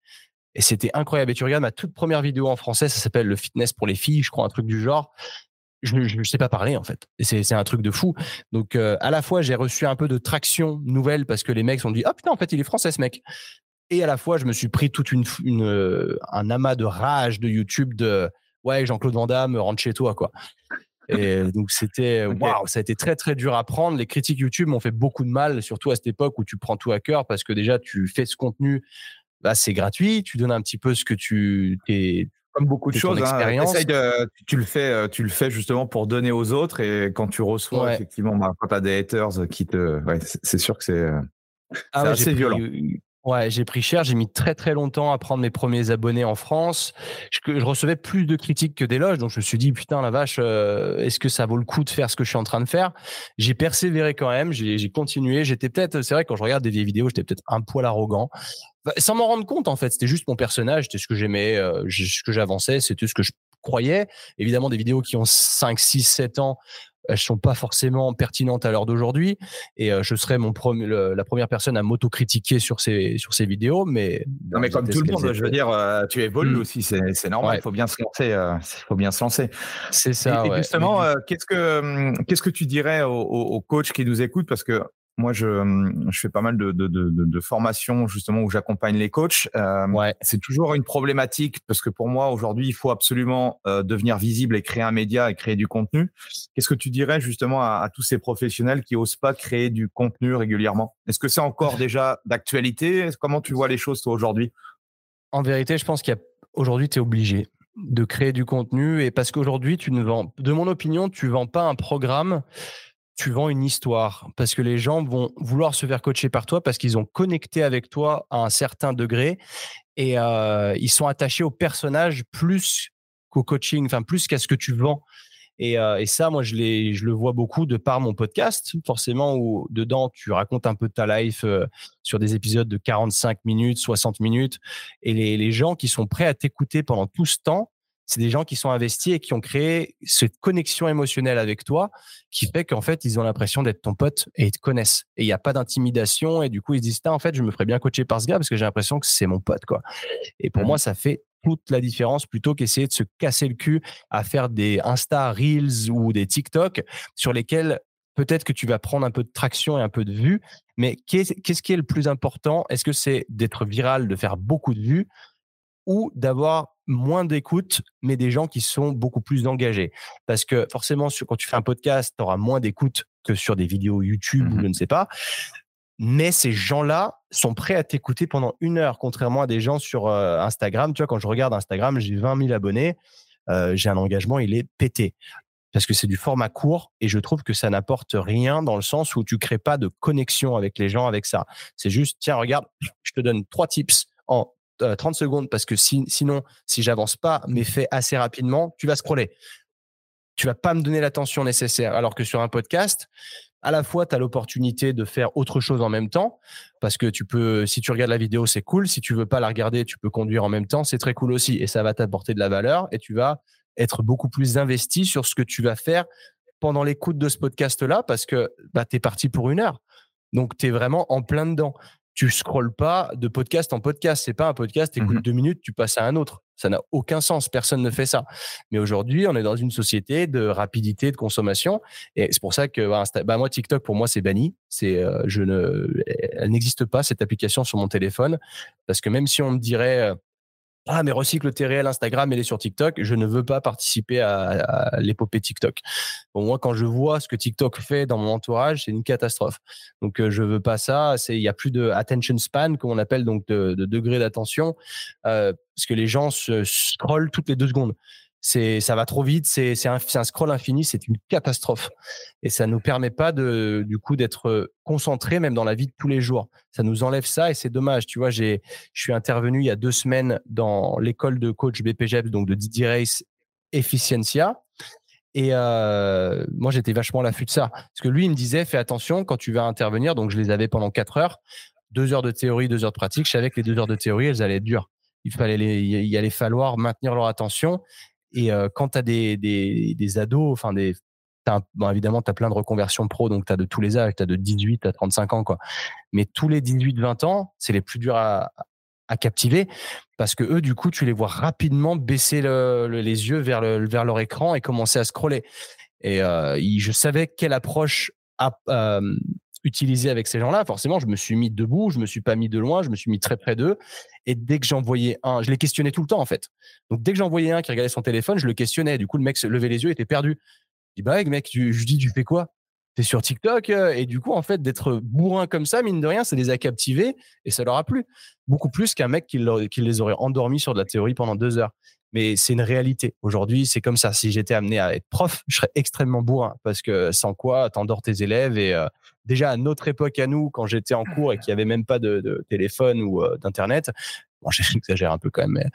Et c'était incroyable. Et tu regardes ma toute première vidéo en français, ça s'appelle Le fitness pour les filles, je crois, un truc du genre. je ne sais pas parler en fait. Et c'est un truc de fou. Donc euh, à la fois j'ai reçu un peu de traction nouvelle parce que les mecs ont dit oh putain en fait il est français ce mec. Et à la fois je me suis pris toute une, une euh, un amas de rage de YouTube de ouais Jean-Claude Van Damme rentre chez toi quoi. Et donc c'était waouh ça a été très très dur à prendre. Les critiques YouTube m'ont fait beaucoup de mal surtout à cette époque où tu prends tout à cœur parce que déjà tu fais ce contenu bah, c'est gratuit, tu donnes un petit peu ce que tu es comme beaucoup de choses, hein, tu le fais, euh, tu le fais justement pour donner aux autres. Et quand tu reçois effectivement, bah, quand tu as des haters qui te, c'est sûr que c'est euh, ah assez violent. Ouais, j'ai pris cher. J'ai mis très très longtemps à prendre mes premiers abonnés en France. Je, recevais plus de critiques que d'éloges, donc je me suis dit putain la vache, euh, est-ce que ça vaut le coup de faire ce que je suis en train de faire? J'ai persévéré quand même. J'ai continué. J'étais peut-être, c'est vrai quand je regarde des vieilles vidéos, j'étais peut-être un poil arrogant. Bah, sans m'en rendre compte en fait. C'était juste mon personnage, c'était ce que j'aimais, euh, ce que j'avançais, c'était ce que je croyais. Évidemment, des vidéos qui ont 5, 6, 7 ans, elles sont pas forcément pertinentes à l'heure d'aujourd'hui. Et euh, je serais mon la première personne à m'autocritiquer sur ces, sur ces vidéos. Mais, non, mais comme tout le monde, je veux dire, euh, tu évolues mmh. aussi, c'est normal. Il faut bien se lancer. faut bien se lancer. C'est ça. Et, justement, qu'est-ce que hum, qu'est-ce que tu dirais aux, aux, coachs qui nous écoutent parce que moi, je, hum, je, fais pas mal de, de, de, de formations justement où j'accompagne les coachs. Euh, ouais. C'est toujours une problématique parce que pour moi, aujourd'hui, il faut absolument euh, devenir visible et créer un média et créer du contenu. Qu'est-ce que tu dirais justement à, à, tous ces professionnels qui osent pas créer du contenu régulièrement? Est-ce que c'est encore déjà d'actualité? Comment tu vois les choses toi aujourd'hui? En vérité, je pense qu'aujourd'hui, tu es obligé de créer du contenu et parce qu'aujourd'hui, tu ne vends, de mon opinion, tu vends pas un programme tu vends une histoire parce que les gens vont vouloir se faire coacher par toi parce qu'ils ont connecté avec toi à un certain degré et euh, ils sont attachés au personnage plus qu'au coaching, enfin plus qu'à ce que tu vends. Et, euh, ça, moi, je, le vois beaucoup de par mon podcast, forcément, où dedans, tu racontes un peu ta life euh, sur des épisodes de 45 minutes, 60 minutes. Et les gens qui sont prêts à t'écouter pendant tout ce temps, c'est des gens qui sont investis et qui ont créé cette connexion émotionnelle avec toi qui fait qu'en fait, ils ont l'impression d'être ton pote et ils te connaissent. Et il n'y a pas d'intimidation et du coup, ils se disent, en fait, je me ferais bien coacher par ce gars parce que j'ai l'impression que c'est mon pote, quoi. Et pour mmh moi, ça fait toute la différence plutôt qu'essayer de se casser le cul à faire des Insta Reels ou des TikTok sur lesquels peut-être que tu vas prendre un peu de traction et un peu de vue, mais qu'est-ce qui est le plus important? Est-ce que c'est d'être viral, de faire beaucoup de vues ou d'avoir moins d'écoute, mais des gens qui sont beaucoup plus engagés. Parce que forcément, quand tu fais un podcast, tu auras moins d'écoute que sur des vidéos YouTube ou mmh je ne sais pas. Mais ces gens-là sont prêts à t'écouter pendant une heure, contrairement à des gens sur euh, Instagram. Tu vois, quand je regarde Instagram, j'ai 20 000 abonnés. Euh, j'ai un engagement, il est pété. Parce que c'est du format court et je trouve que ça n'apporte rien dans le sens où tu crées pas de connexion avec les gens avec ça. C'est juste, tiens, regarde, je te donne trois tips en 30 euh, secondes parce que sinon, si j'avance pas mes faits assez rapidement, tu vas scroller. Tu vas pas me donner l'attention nécessaire. Alors que sur un podcast, à la fois, tu as l'opportunité de faire autre chose en même temps parce que tu peux, si tu regardes la vidéo, c'est cool. Si tu veux pas la regarder, tu peux conduire en même temps. C'est très cool aussi et ça va t'apporter de la valeur et tu vas être beaucoup plus investi sur ce que tu vas faire pendant l'écoute de ce podcast-là parce que bah, tu es parti pour une heure. Donc, tu es vraiment en plein dedans tu scrolles pas de podcast en podcast. C'est pas un podcast, tu écoutes mmh deux minutes, tu passes à un autre. Ça n'a aucun sens. Personne ne fait ça. Mais aujourd'hui, on est dans une société de rapidité, de consommation. Et c'est pour ça que bah, bah, moi, TikTok, pour moi, c'est banni. C'est, euh, je ne, elle n'existe pas, cette application sur mon téléphone. Parce que même si on me dirait, euh, ah, mais recycle tes réels Instagram, elle est sur TikTok. Je ne veux pas participer à, l'épopée TikTok. Bon, moi, quand je vois ce que TikTok fait dans mon entourage, c'est une catastrophe. Donc, euh, je veux pas ça. Il y a plus de attention span, qu'on appelle donc de, degré d'attention, euh, parce que les gens se scrollent toutes les deux secondes c'est ça va trop vite, c'est un, un scroll infini, c'est une catastrophe. Et ça nous permet pas de du coup d'être euh, concentré même dans la vie de tous les jours. Ça nous enlève ça et c'est dommage. Tu vois, j'ai je suis intervenu il y a deux semaines dans l'école de coach BPGEP donc de Didier Race Efficiencia et euh, moi j'étais vachement à l'affût de ça. Parce que lui il me disait fais attention quand tu vas intervenir. Donc je les avais pendant quatre heures, deux heures de théorie, deux heures de pratique. Je savais que les deux heures de théorie elles allaient être dures. Il fallait les, il allait falloir maintenir leur attention et euh, quand tu as des, des, ados, enfin des, bon, évidemment, tu as plein de reconversions pro, donc tu as de tous les âges, tu as de 18 à 35 ans. Quoi. Mais tous les 18-20 ans, c'est les plus durs à, captiver parce que eux, du coup, tu les vois rapidement baisser les yeux vers, le, vers leur écran et commencer à scroller. Et euh, je savais quelle approche euh, utiliser avec ces gens-là. Forcément, je me suis mis debout, je me suis pas mis de loin, je me suis mis très près d'eux. Et dès que j'en voyais un, je les questionnais tout le temps en fait. Donc dès que j'en voyais un qui regardait son téléphone, je le questionnais. Du coup, le mec se levait les yeux, était perdu. Je dis bah mec, tu, je dis tu fais quoi? T'es sur TikTok euh, et du coup en fait d'être bourrin comme ça, mine de rien, ça les a captivés et ça leur a plu beaucoup plus qu'un mec qui, qui les aurait endormis sur de la théorie pendant deux heures mais c'est une réalité. Aujourd'hui, c'est comme ça. Si j'étais amené à être prof, je serais extrêmement bourrin parce que sans quoi, t'endors tes élèves. Et euh, déjà à notre époque, à nous, quand j'étais en cours et qu'il n'y avait même pas de, téléphone ou euh, d'internet, bon, j'exagère un peu quand même, mais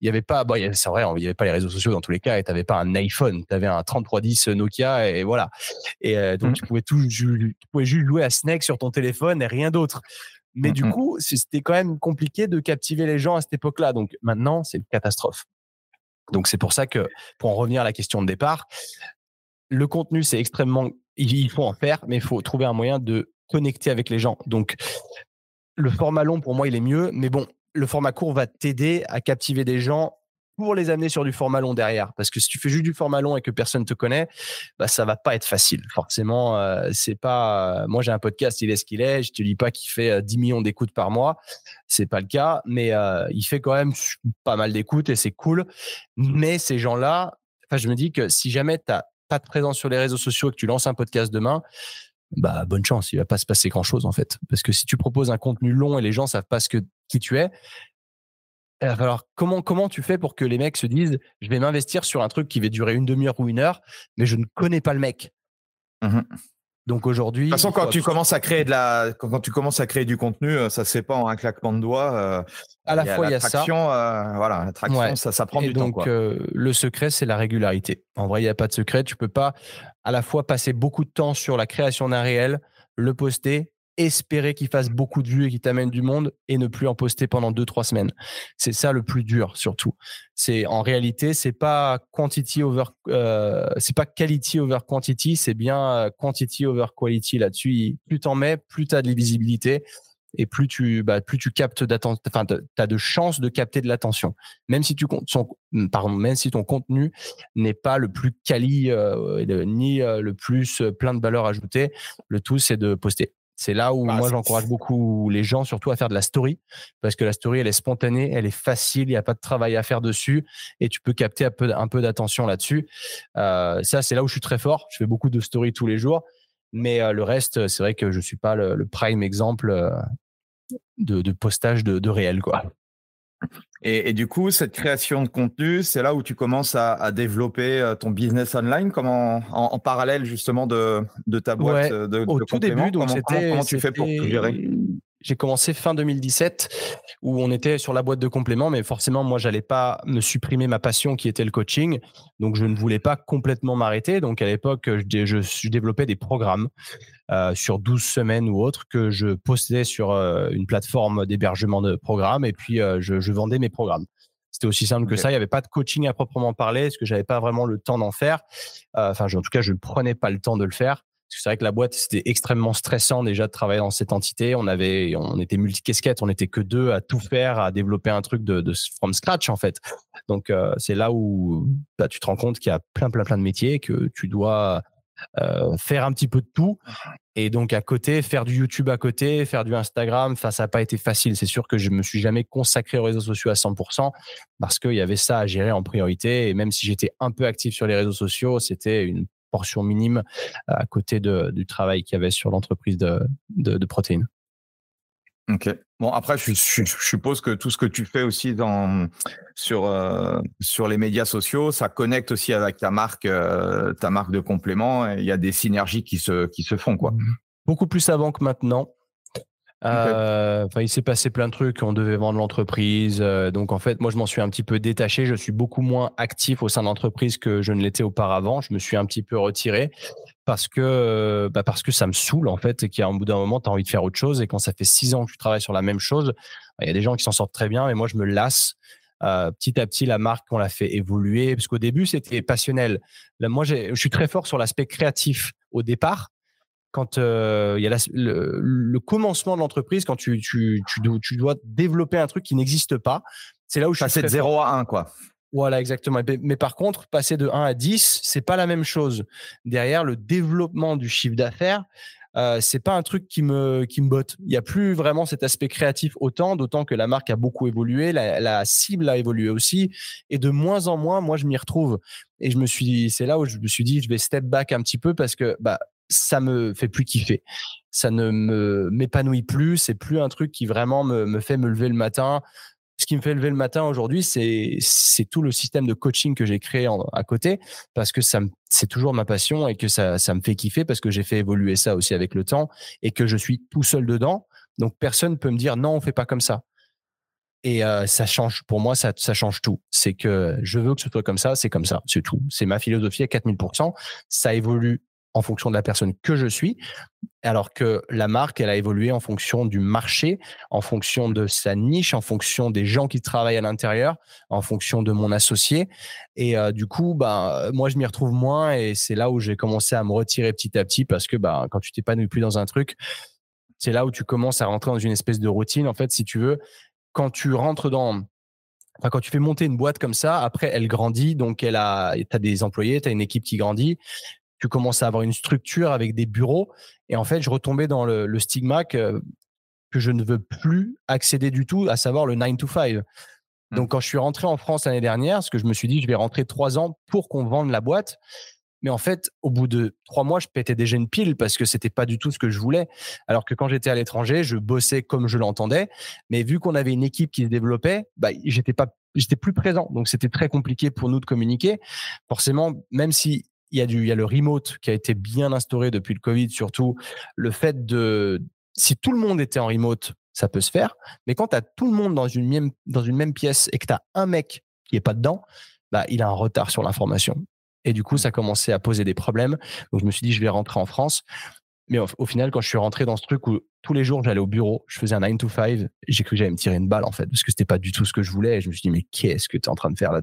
il n'y avait pas, bon, c'est vrai, il n'y avait pas les réseaux sociaux dans tous les cas et tu n'avais pas un iPhone, tu avais un 3310 Nokia et voilà. Et euh, donc, mmh. tu pouvais tout, tu pouvais juste jouer à Snake sur ton téléphone et rien d'autre. Mais mmh, du mmh. coup, c'était quand même compliqué de captiver les gens à cette époque-là. Donc maintenant, c'est une catastrophe. Donc c'est pour ça que, pour en revenir à la question de départ, le contenu, c'est extrêmement, il faut en faire, mais il faut trouver un moyen de connecter avec les gens. Donc le format long, pour moi, il est mieux, mais bon, le format court va t'aider à captiver des gens pour les amener sur du format long derrière. Parce que si tu fais juste du format long et que personne te connaît, bah, ça va pas être facile. Forcément, euh, c'est pas. Euh, moi, j'ai un podcast, il est ce qu'il est. Je te dis pas qu'il fait 10 euh, millions d'écoutes par mois. C'est pas le cas, mais il fait quand même pas mal d'écoutes et c'est cool. Mais ces gens-là, je me dis que si jamais tu n'as pas de présence sur les réseaux sociaux et que tu lances un podcast demain, bah bonne chance, il va pas se passer grand chose en fait. Parce que si tu proposes un contenu long et les gens savent pas ce que qui tu es, alors, comment, comment tu fais pour que les mecs se disent je vais m'investir sur un truc qui va durer une demi-heure ou une heure, mais je ne connais pas le mec mmh Donc aujourd'hui. De toute façon, quand tu commences à créer de la, quand tu commences à créer du contenu, euh, ça se fait pas en un claquement de doigts. Euh, à la fois, il y a ça. Euh, voilà, l'attraction, ça, ça prend du temps. Donc, le secret, c'est la régularité. En vrai, il n'y a pas de secret. Tu peux pas à la fois passer beaucoup de temps sur la création d'un réel, le poster espérer qu'il fasse beaucoup de vues et qu'il t'amène du monde et ne plus en poster pendant deux trois semaines. C'est ça le plus dur surtout. C'est en réalité c'est pas quantity over euh, c'est pas quality over quantity, c'est bien euh, quantity over quality là-dessus. Plus t'en mets, plus tu as de visibilité et plus tu bah, plus tu captes d'attention enfin as de chances de capter de l'attention. Même si tu pardon, même si ton contenu n'est pas le plus quali euh, ni le plus plein de valeur ajoutée, le tout c'est de poster. C'est là où bah, moi j'encourage beaucoup les gens surtout à faire de la story parce que la story elle est spontanée, elle est facile, il n'y a pas de travail à faire dessus et tu peux capter un peu, un peu d'attention là-dessus. Euh, ça c'est là où je suis très fort. Je fais beaucoup de story tous les jours, mais euh, le reste c'est vrai que je suis pas le, prime exemple euh, de, postage de, de réel quoi. Et, du coup, cette création de contenu, c'est là où tu commences à, développer euh, ton business online, comme en, parallèle justement de, ta boîte de, Au tout début, donc comment, comment, tu fais pour gérer? J'ai commencé fin 2017 où on était sur la boîte de compléments, mais forcément, moi, j'allais pas me supprimer ma passion qui était le coaching. Donc, je ne voulais pas complètement m'arrêter. Donc, à l'époque, je, je, développais des programmes euh, sur 12 semaines ou autres que je postais sur euh, une plateforme d'hébergement de programmes et puis euh, je, vendais mes programmes. C'était aussi simple que ça. Il n'y avait pas de coaching à proprement parler parce que j'avais pas vraiment le temps d'en faire. Enfin, en tout cas, je ne prenais pas le temps de le faire c'est vrai que la boîte, c'était extrêmement stressant déjà de travailler dans cette entité. On avait, on était multi-casquettes, on n'était que deux à tout faire, à développer un truc de, de from scratch en fait. Donc euh, c'est là où bah, tu te rends compte qu'il y a plein, plein, plein de métiers que tu dois euh, faire un petit peu de tout. Et donc à côté, faire du YouTube à côté, faire du Instagram, ça n'a pas été facile. C'est sûr que je me suis jamais consacré aux réseaux sociaux à 100% parce qu'il y avait ça à gérer en priorité. Et même si j'étais un peu actif sur les réseaux sociaux, c'était une portion minime à côté du travail qu'il y avait sur l'entreprise de, de, protéines. Ok. Bon, après, je, suppose que tout ce que tu fais aussi dans, sur, euh, sur les médias sociaux, ça connecte aussi avec ta marque, euh, ta marque de complément. Il y a des synergies qui se, qui se font, quoi. Beaucoup plus avant que maintenant. Euh, il s'est passé plein de trucs. On devait vendre l'entreprise. Euh, donc, en fait, moi, je m'en suis un petit peu détaché. Je suis beaucoup moins actif au sein de l'entreprise que je ne l'étais auparavant. Je me suis un petit peu retiré parce que, euh, bah parce que ça me saoule, en fait, et qu'à un bout d'un moment, tu as envie de faire autre chose. Et quand ça fait six ans que tu travailles sur la même chose, il y a des gens qui s'en sortent très bien, mais moi, je me lasse. petit à petit, la marque, on l'a fait évoluer. Parce qu'au début, c'était passionnel. Moi, je suis très fort sur l'aspect créatif au départ quand il y a le, commencement de l'entreprise, quand tu, tu, tu, dois développer un truc qui n'existe pas, c'est là où je Passer de 0 à 1, quoi. Voilà, exactement. Mais par contre, passer de 1 à 10, c'est pas la même chose. Derrière, le développement du chiffre d'affaires, euh, c'est pas un truc qui me qui me botte. Il y a plus vraiment cet aspect créatif autant, d'autant que la marque a beaucoup évolué, la, cible a évolué aussi, et de moins en moins, moi, je m'y retrouve. Et je me suis, c'est là où je me suis dit, je vais step back un petit peu parce que bah ça me fait plus kiffer. Ça ne m'épanouit plus. C'est plus un truc qui vraiment me, fait me lever le matin ce qui me fait lever le matin aujourd'hui, c'est tout le système de coaching que j'ai créé à côté parce que c'est toujours ma passion et que ça me fait kiffer parce que j'ai fait évoluer ça aussi avec le temps et que je suis tout seul dedans. Donc personne peut me dire non, on fait pas comme ça. Et euh, ça change pour moi, ça, ça change tout. C'est que je veux que ce soit comme ça, c'est comme ça, c'est tout. C'est ma philosophie à 4000%. Ça évolue en fonction de la personne que je suis, alors que la marque, elle a évolué en fonction du marché, en fonction de sa niche, en fonction des gens qui travaillent à l'intérieur, en fonction de mon associé. Et euh, du coup, bah, moi, je m'y retrouve moins et c'est là où j'ai commencé à me retirer petit à petit parce que bah, quand tu t'épanouis plus dans un truc, c'est là où tu commences à rentrer dans une espèce de routine. En fait, si tu veux, quand tu rentres dans Enfin, quand tu fais monter une boîte comme ça, après, elle grandit, donc elle a, as des employés, tu as une équipe qui grandit, tu commences à avoir une structure avec des bureaux. Et en fait, je retombais dans le, stigma que, je ne veux plus accéder du tout, à savoir le 9 to 5. Mmh. Donc, quand je suis rentré en France l'année dernière, ce que je me suis dit, je vais rentrer trois ans pour qu'on vende la boîte. Mais en fait, au bout de trois mois, je pétais déjà une pile parce que c'était pas du tout ce que je voulais. Alors que quand j'étais à l'étranger, je bossais comme je l'entendais. Mais vu qu'on avait une équipe qui se développait, bah, j'étais pas, j'étais plus présent. Donc c'était très compliqué pour nous de communiquer. Forcément, même si il y, a du, il y a le remote qui a été bien instauré depuis le Covid, surtout le fait de, si tout le monde était en remote, ça peut se faire. Mais quand tu as tout le monde dans une même, dans une même pièce et que tu as un mec qui est pas dedans, bah, il a un retard sur l'information. Et du coup, ça a commencé à poser des problèmes. Donc, je me suis dit, je vais rentrer en France. Mais au, final, quand je suis rentré dans ce truc où tous les jours, j'allais au bureau, je faisais un 9 to 5, j'ai cru que j'allais me tirer une balle, en fait, parce que c'était pas du tout ce que je voulais. Et je me suis dit, mais qu'est-ce que tu es en train de faire là?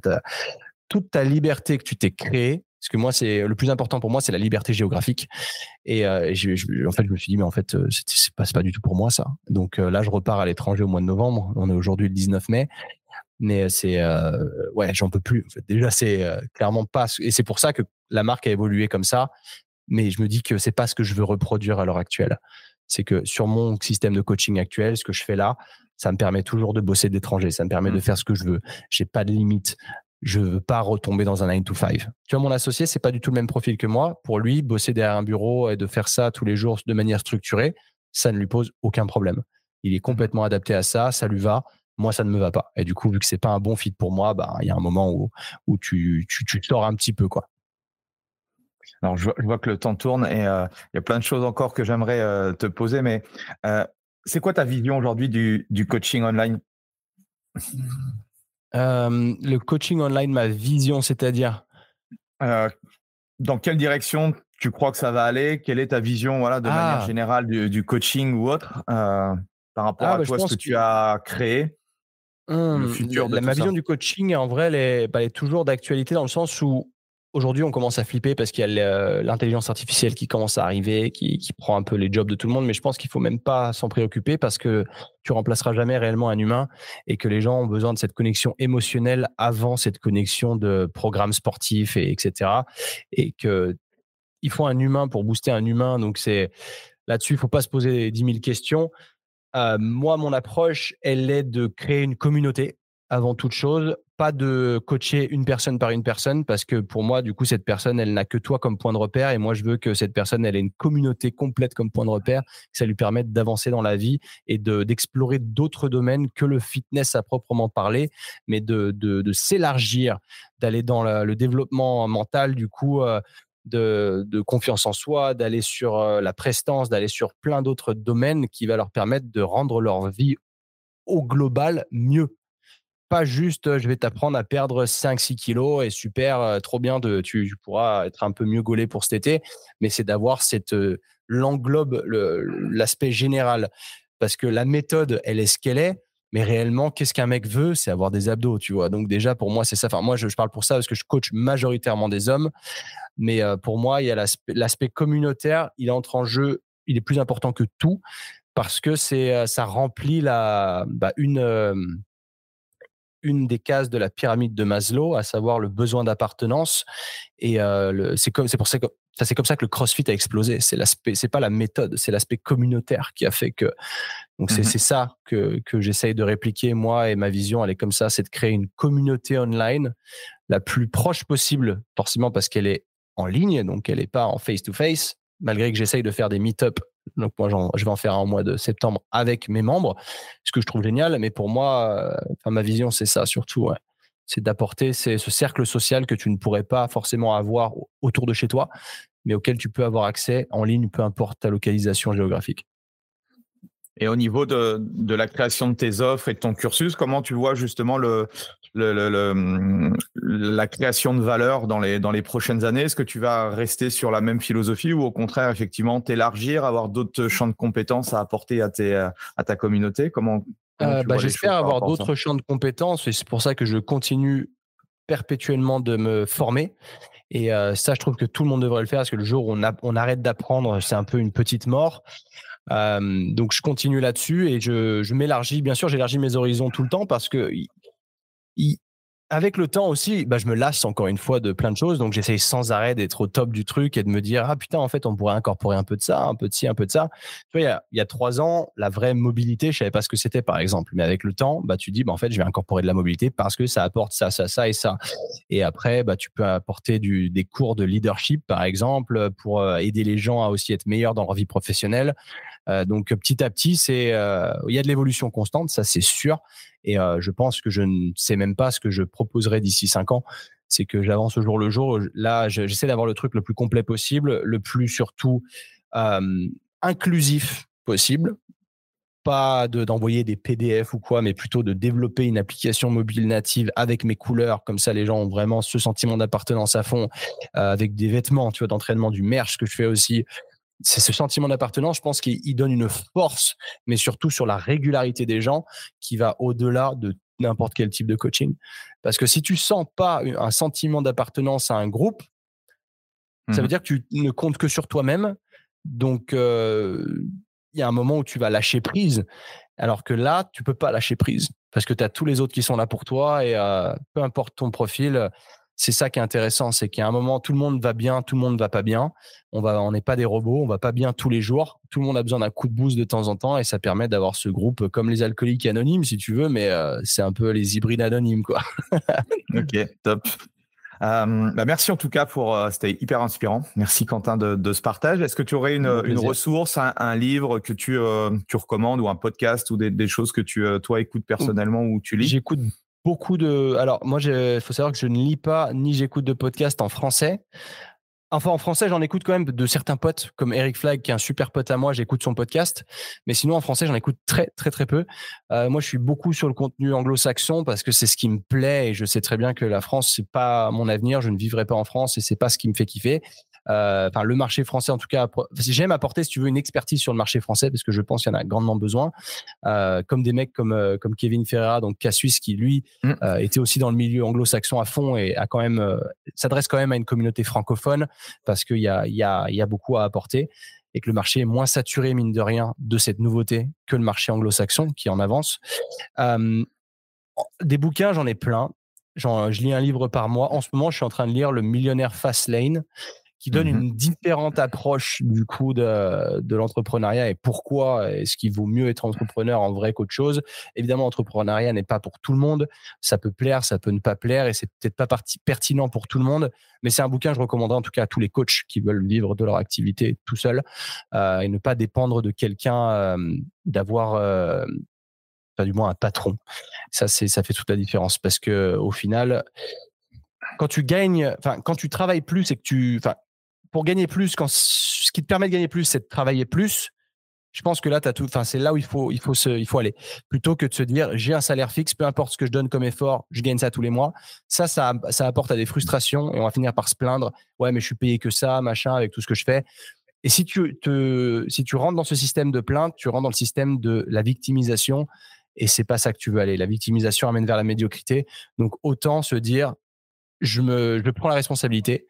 Toute ta liberté que tu t'es créée, parce que moi, c'est le plus important pour moi, c'est la liberté géographique. Et, euh, en fait, je me suis dit, mais en fait, euh, c'est pas, pas du tout pour moi ça. Donc euh, là, je repars à l'étranger au mois de novembre. On est aujourd'hui le 19 mai. Mais c'est ouais, j'en peux plus. En fait. Déjà, c'est clairement pas. Et c'est pour ça que la marque a évolué comme ça. Mais je me dis que c'est pas ce que je veux reproduire à l'heure actuelle. C'est que sur mon système de coaching actuel, ce que je fais là, ça me permet toujours de bosser d'étranger. Ça me permet de mmh. faire ce que je veux. J'ai pas de limite je veux pas retomber dans un 9 to 5. Tu vois, mon associé, c'est pas du tout le même profil que moi. Pour lui, bosser derrière un bureau et de faire ça tous les jours de manière structurée, ça ne lui pose aucun problème. Il est complètement adapté à ça, ça lui va. Moi, ça ne me va pas. Et du coup, vu que c'est pas un bon fit pour moi, bah, il y a un moment où, tu, tu, un petit peu, quoi. Alors, je vois, que le temps tourne et euh, il y a plein de choses encore que j'aimerais euh, te poser, mais euh, c'est quoi ta vision aujourd'hui du coaching online? Euh, le coaching online, ma vision, c'est-à-dire? Euh, Dans quelle direction tu crois que ça va aller? Quelle est ta vision voilà, de manière ah! générale du, coaching ou autre euh, par rapport ah, à bah, toi, ce que, tu as créé le mmh, futur de Ma vision du coaching, en vrai, elle bah, elle est toujours d'actualité dans le sens où Aujourd'hui, on commence à flipper parce qu'il y a l'intelligence artificielle qui commence à arriver, qui, qui, prend un peu les jobs de tout le monde. Mais je pense qu'il faut même pas s'en préoccuper parce que tu remplaceras jamais réellement un humain et que les gens ont besoin de cette connexion émotionnelle avant cette connexion de programmes sportifs et etc. Et que il faut un humain pour booster un humain. Donc là-dessus, il faut pas se poser 10 000 questions. Euh, moi, mon approche, elle est de créer une communauté avant toute chose, pas de coacher une personne par une personne parce que pour moi, du coup, cette personne, elle n'a que toi comme point de repère et moi, je veux que cette personne, elle ait une communauté complète comme point de repère, que ça lui permette d'avancer dans la vie et de, d'explorer d'autres domaines que le fitness à proprement parler, mais de, de, de s'élargir, d'aller dans le développement mental, du coup. Euh, de, de, confiance en soi, d'aller sur euh, la prestance, d'aller sur plein d'autres domaines qui va leur permettre de rendre leur vie au global mieux pas juste je vais t'apprendre à perdre 5-6 kilos et super, trop bien, de, tu, pourras être un peu mieux gaulé pour cet été, mais c'est d'avoir cette l'englobe l'aspect général parce que la méthode elle est ce qu'elle est Mais réellement, qu'est-ce qu'un mec veut? C'est avoir des abdos, tu vois. Donc déjà, pour moi, c'est ça. Enfin, moi, je, parle pour ça parce que je coach majoritairement des hommes. Mais euh, pour moi, il y a l'aspect communautaire. Il entre en jeu. Il est plus important que tout parce que c'est euh, ça remplit la bah, une euh, une des cases de la pyramide de Maslow, à savoir le besoin d'appartenance. Et c'est comme c'est pour ça que ça c'est comme ça que le CrossFit a explosé. C'est l'aspect, c'est pas la méthode, c'est l'aspect communautaire qui a fait que. Donc c'est mmh ça que que j'essaye de répliquer moi et ma vision, elle est comme ça, c'est de créer une communauté online la plus proche possible, forcément parce qu'elle est en ligne, donc elle n'est pas en face to face. Malgré que j'essaye de faire des meet-up, donc moi je vais en faire un au mois de septembre avec mes membres, ce que je trouve génial. Mais pour moi, enfin ma vision c'est ça surtout. C'est d'apporter ce cercle social que tu ne pourrais pas forcément avoir autour de chez toi, mais auquel tu peux avoir accès en ligne, peu importe ta localisation géographique. Et au niveau de, la création de tes offres et de ton cursus, comment tu vois justement le, la création de valeur dans les, dans les prochaines années? Est-ce que tu vas rester sur la même philosophie ou au contraire, effectivement, t'élargir, avoir d'autres champs de compétences à apporter à, tes, à ta communauté? Comment, euh, bah, j'espère avoir d'autres champs de compétences et c'est pour ça que je continue perpétuellement de me former. Et euh, ça, je trouve que tout le monde devrait le faire parce que le jour où on, on arrête d'apprendre, c'est un peu une petite mort. Euh, donc, je continue là-dessus et je, m'élargis. Bien sûr, j'élargis mes horizons tout le temps parce que avec le temps aussi, bah, je me lasse encore une fois de plein de choses. Donc, j'essaye sans arrêt d'être au top du truc et de me dire, ah putain, en fait, on pourrait incorporer un peu de ça, un peu de ci, un peu de ça. Tu vois, il y a, trois ans, la vraie mobilité, je savais pas ce que c'était, par exemple. Mais avec le temps, bah, tu dis, bah, en fait, je vais incorporer de la mobilité parce que ça apporte ça, ça, ça et ça. Et après, tu peux apporter des cours de leadership, par exemple, pour euh, aider les gens à aussi être meilleurs dans leur vie professionnelle. Euh, donc, petit à petit, c'est, euh, il y a de l'évolution constante, ça, c'est sûr. Et euh, je pense que je ne sais même pas ce que je proposerai d'ici cinq ans. C'est que j'avance au jour le jour. Là, j'essaie d'avoir le truc le plus complet possible, le plus surtout inclusif possible. Pas d'envoyer des PDF ou quoi, mais plutôt de développer une application mobile native avec mes couleurs. Comme ça, les gens ont vraiment ce sentiment d'appartenance à fond, avec des vêtements, tu vois, d'entraînement, du merch que je fais aussi c'est ce sentiment d'appartenance, je pense qu'il donne une force, mais surtout sur la régularité des gens qui va au-delà de n'importe quel type de coaching. Parce que si tu sens pas un sentiment d'appartenance à un groupe, ça veut mmh dire que tu ne comptes que sur toi-même. Donc, euh, il y a un moment où tu vas lâcher prise. Alors que là, tu peux pas lâcher prise parce que tu as tous les autres qui sont là pour toi et euh, peu importe ton profil, c'est ça qui est intéressant, c'est qu'à un moment, tout le monde va bien, tout le monde ne va pas bien. On va, on n'est pas des robots, on va pas bien tous les jours. Tout le monde a besoin d'un coup de boost de temps en temps et ça permet d'avoir ce groupe comme les alcooliques anonymes, si tu veux, mais euh, c'est un peu les hybrides anonymes, quoi. ok, top. Euh, bah, merci en tout cas pour, euh, c'était hyper inspirant. Merci Quentin de, ce partage. Est-ce que tu aurais une, ressource, un, livre que tu, tu recommandes ou un podcast ou des, des choses que tu, toi, écoutes personnellement ou tu lis? J'écoute beaucoup de. Alors, moi, il faut savoir que je ne lis pas ni j'écoute de podcast en français. Enfin, en français, j'en écoute quand même de certains potes, comme Eric Flag, qui est un super pote à moi, j'écoute son podcast. Mais sinon, en français, j'en écoute très, très, très peu. Euh, moi, je suis beaucoup sur le contenu anglo-saxon parce que c'est ce qui me plaît et je sais très bien que la France, c'est pas mon avenir. Je ne vivrai pas en France et c'est pas ce qui me fait kiffer. Euh, enfin le marché français en tout cas. J'aime apporter, si tu veux, une expertise sur le marché français parce que je pense qu'il y en a grandement besoin. Euh, comme des mecs comme euh, comme Kevin Ferreira, donc Cassius, qui lui mm. était aussi dans le milieu anglo-saxon à fond et a quand même s'adresse quand même à une communauté francophone parce qu'il y a il y a il y a beaucoup à apporter et que le marché est moins saturé mine de rien de cette nouveauté que le marché anglo-saxon qui en avance. des bouquins, j'en ai plein. Genre, je lis un livre par mois. En ce moment, je suis en train de lire Le Millionnaire Fastlane qui donne mmh une différente approche du coup de, de l'entrepreneuriat et pourquoi est-ce qu'il vaut mieux être entrepreneur en vrai qu'autre chose. Évidemment, l'entrepreneuriat n'est pas pour tout le monde. Ça peut plaire, ça peut ne pas plaire et c'est peut-être pas parti pertinent pour tout le monde. Mais c'est un bouquin que je recommanderais en tout cas à tous les coachs qui veulent vivre de leur activité tout seul euh, et ne pas dépendre de quelqu'un, euh, d'avoir euh, du moins un patron. Ça, c'est, ça fait toute la différence parce que au final, quand tu gagnes, enfin, quand tu travailles plus et que tu, enfin, pour gagner plus, ce qui te permet de gagner plus, c'est de travailler plus. Je pense que là, as tout. Enfin, c'est là où il faut, il faut se, il faut aller. Plutôt que de se dire, j'ai un salaire fixe, peu importe ce que je donne comme effort, je gagne ça tous les mois. Ça, ça, ça apporte à des frustrations et on va finir par se plaindre. Ouais, mais je suis payé que ça, machin, avec tout ce que je fais. Et si tu te, si tu rentres dans ce système de plainte, tu rentres dans le système de la victimisation et c'est pas ça que tu veux aller. La victimisation amène vers la médiocrité. Donc autant se dire, je me, je prends la responsabilité.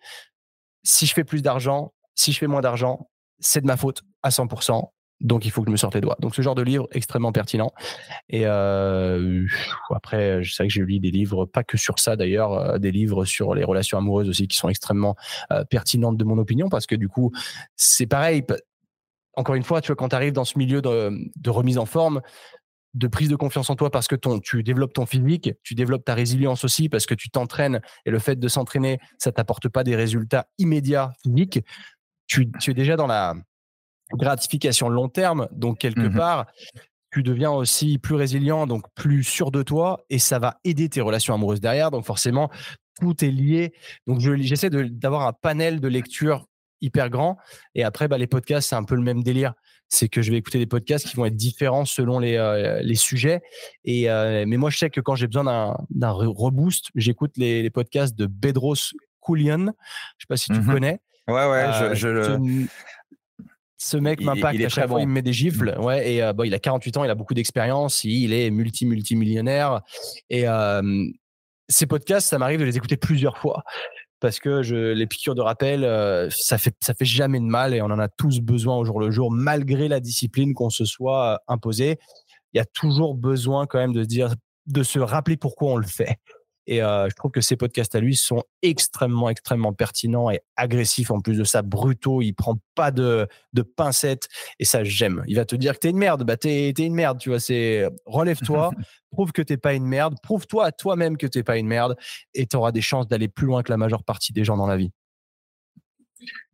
Si je fais plus d'argent, si je fais moins d'argent, c'est de ma faute à 100%. Donc, il faut que je me sorte les doigts. Donc, ce genre de livre extrêmement pertinent. Et après, je sais que j'ai lu des livres, pas que sur ça d'ailleurs, des livres sur les relations amoureuses aussi qui sont extrêmement pertinentes de mon opinion parce que du coup, c'est pareil. Encore une fois, tu vois, quand tu arrives dans ce milieu de, remise en forme, de prise de confiance en toi parce que ton, tu développes ton physique, tu développes ta résilience aussi parce que tu t'entraînes et le fait de s'entraîner, ça t'apporte pas des résultats immédiats physiques. Tu, tu es déjà dans la, gratification long terme. Donc, quelque mmh part, tu deviens aussi plus résilient, donc plus sûr de toi, et ça va aider tes relations amoureuses derrière. Donc, forcément, tout est lié. Donc, j'essaie d'avoir un panel de lecture hyper grand. Et après, bah, les podcasts, c'est un peu le même délire. C'est que je vais écouter des podcasts qui vont être différents selon les, euh, les sujets. Et, euh, mais moi, je sais que quand j'ai besoin d'un reboost, j'écoute les, les, podcasts de Bedros Koulian. Je sais pas si tu mmh connais. Ouais, ouais, je, je le ce mec m'impacte à chaque fois, il me met des gifles. Mm. Ouais, et euh, il a 48 ans, il a beaucoup d'expérience, il est multi-multimillionnaire. Et euh, ces podcasts, ça m'arrive de les écouter plusieurs fois parce que je, les piqûres de rappel, euh, ça fait ça fait jamais de mal et on en a tous besoin au jour le jour, malgré la discipline qu'on se soit imposée. Il y a toujours besoin quand même de dire, de se rappeler pourquoi on le fait. Et euh, je trouve que ces podcasts à lui sont extrêmement, extrêmement pertinents et agressifs. En plus de ça, brutaux. Il prend pas de, de pincettes et ça, j'aime. Il va te dire que t'es une merde. Bah, t'es, es une merde. Tu vois, c'est relève-toi, prouve que t'es pas une merde, prouve-toi à toi-même que t'es pas une merde et tu auras des chances d'aller plus loin que la majeure partie des gens dans la vie.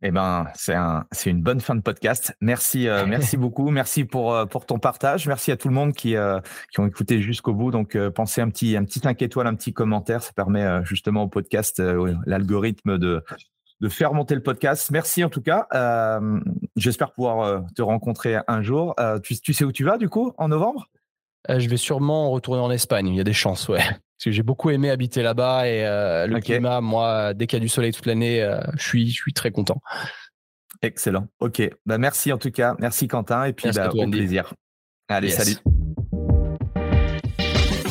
Eh ben, c'est un, c'est une bonne fin de podcast. Merci, euh, merci beaucoup. Merci pour euh, pour ton partage. Merci à tout le monde qui euh, qui ont écouté jusqu'au bout. Donc, pensez un petit un petit 5 étoiles, un petit commentaire. Ça permet justement au podcast, l'algorithme de de faire monter le podcast. Merci en tout cas. J'espère pouvoir te rencontrer un jour. Tu, tu sais où tu vas du coup en novembre? Je vais sûrement retourner en Espagne. Il y a des chances, ouais. Parce que j'ai beaucoup aimé habiter là-bas et euh, le climat, moi, dès qu'il y a du soleil toute l'année, euh, je suis, je suis très content. Excellent. Ok. Bah, merci en tout cas. Merci Quentin. Et puis, bah, au plaisir. Allez, salut.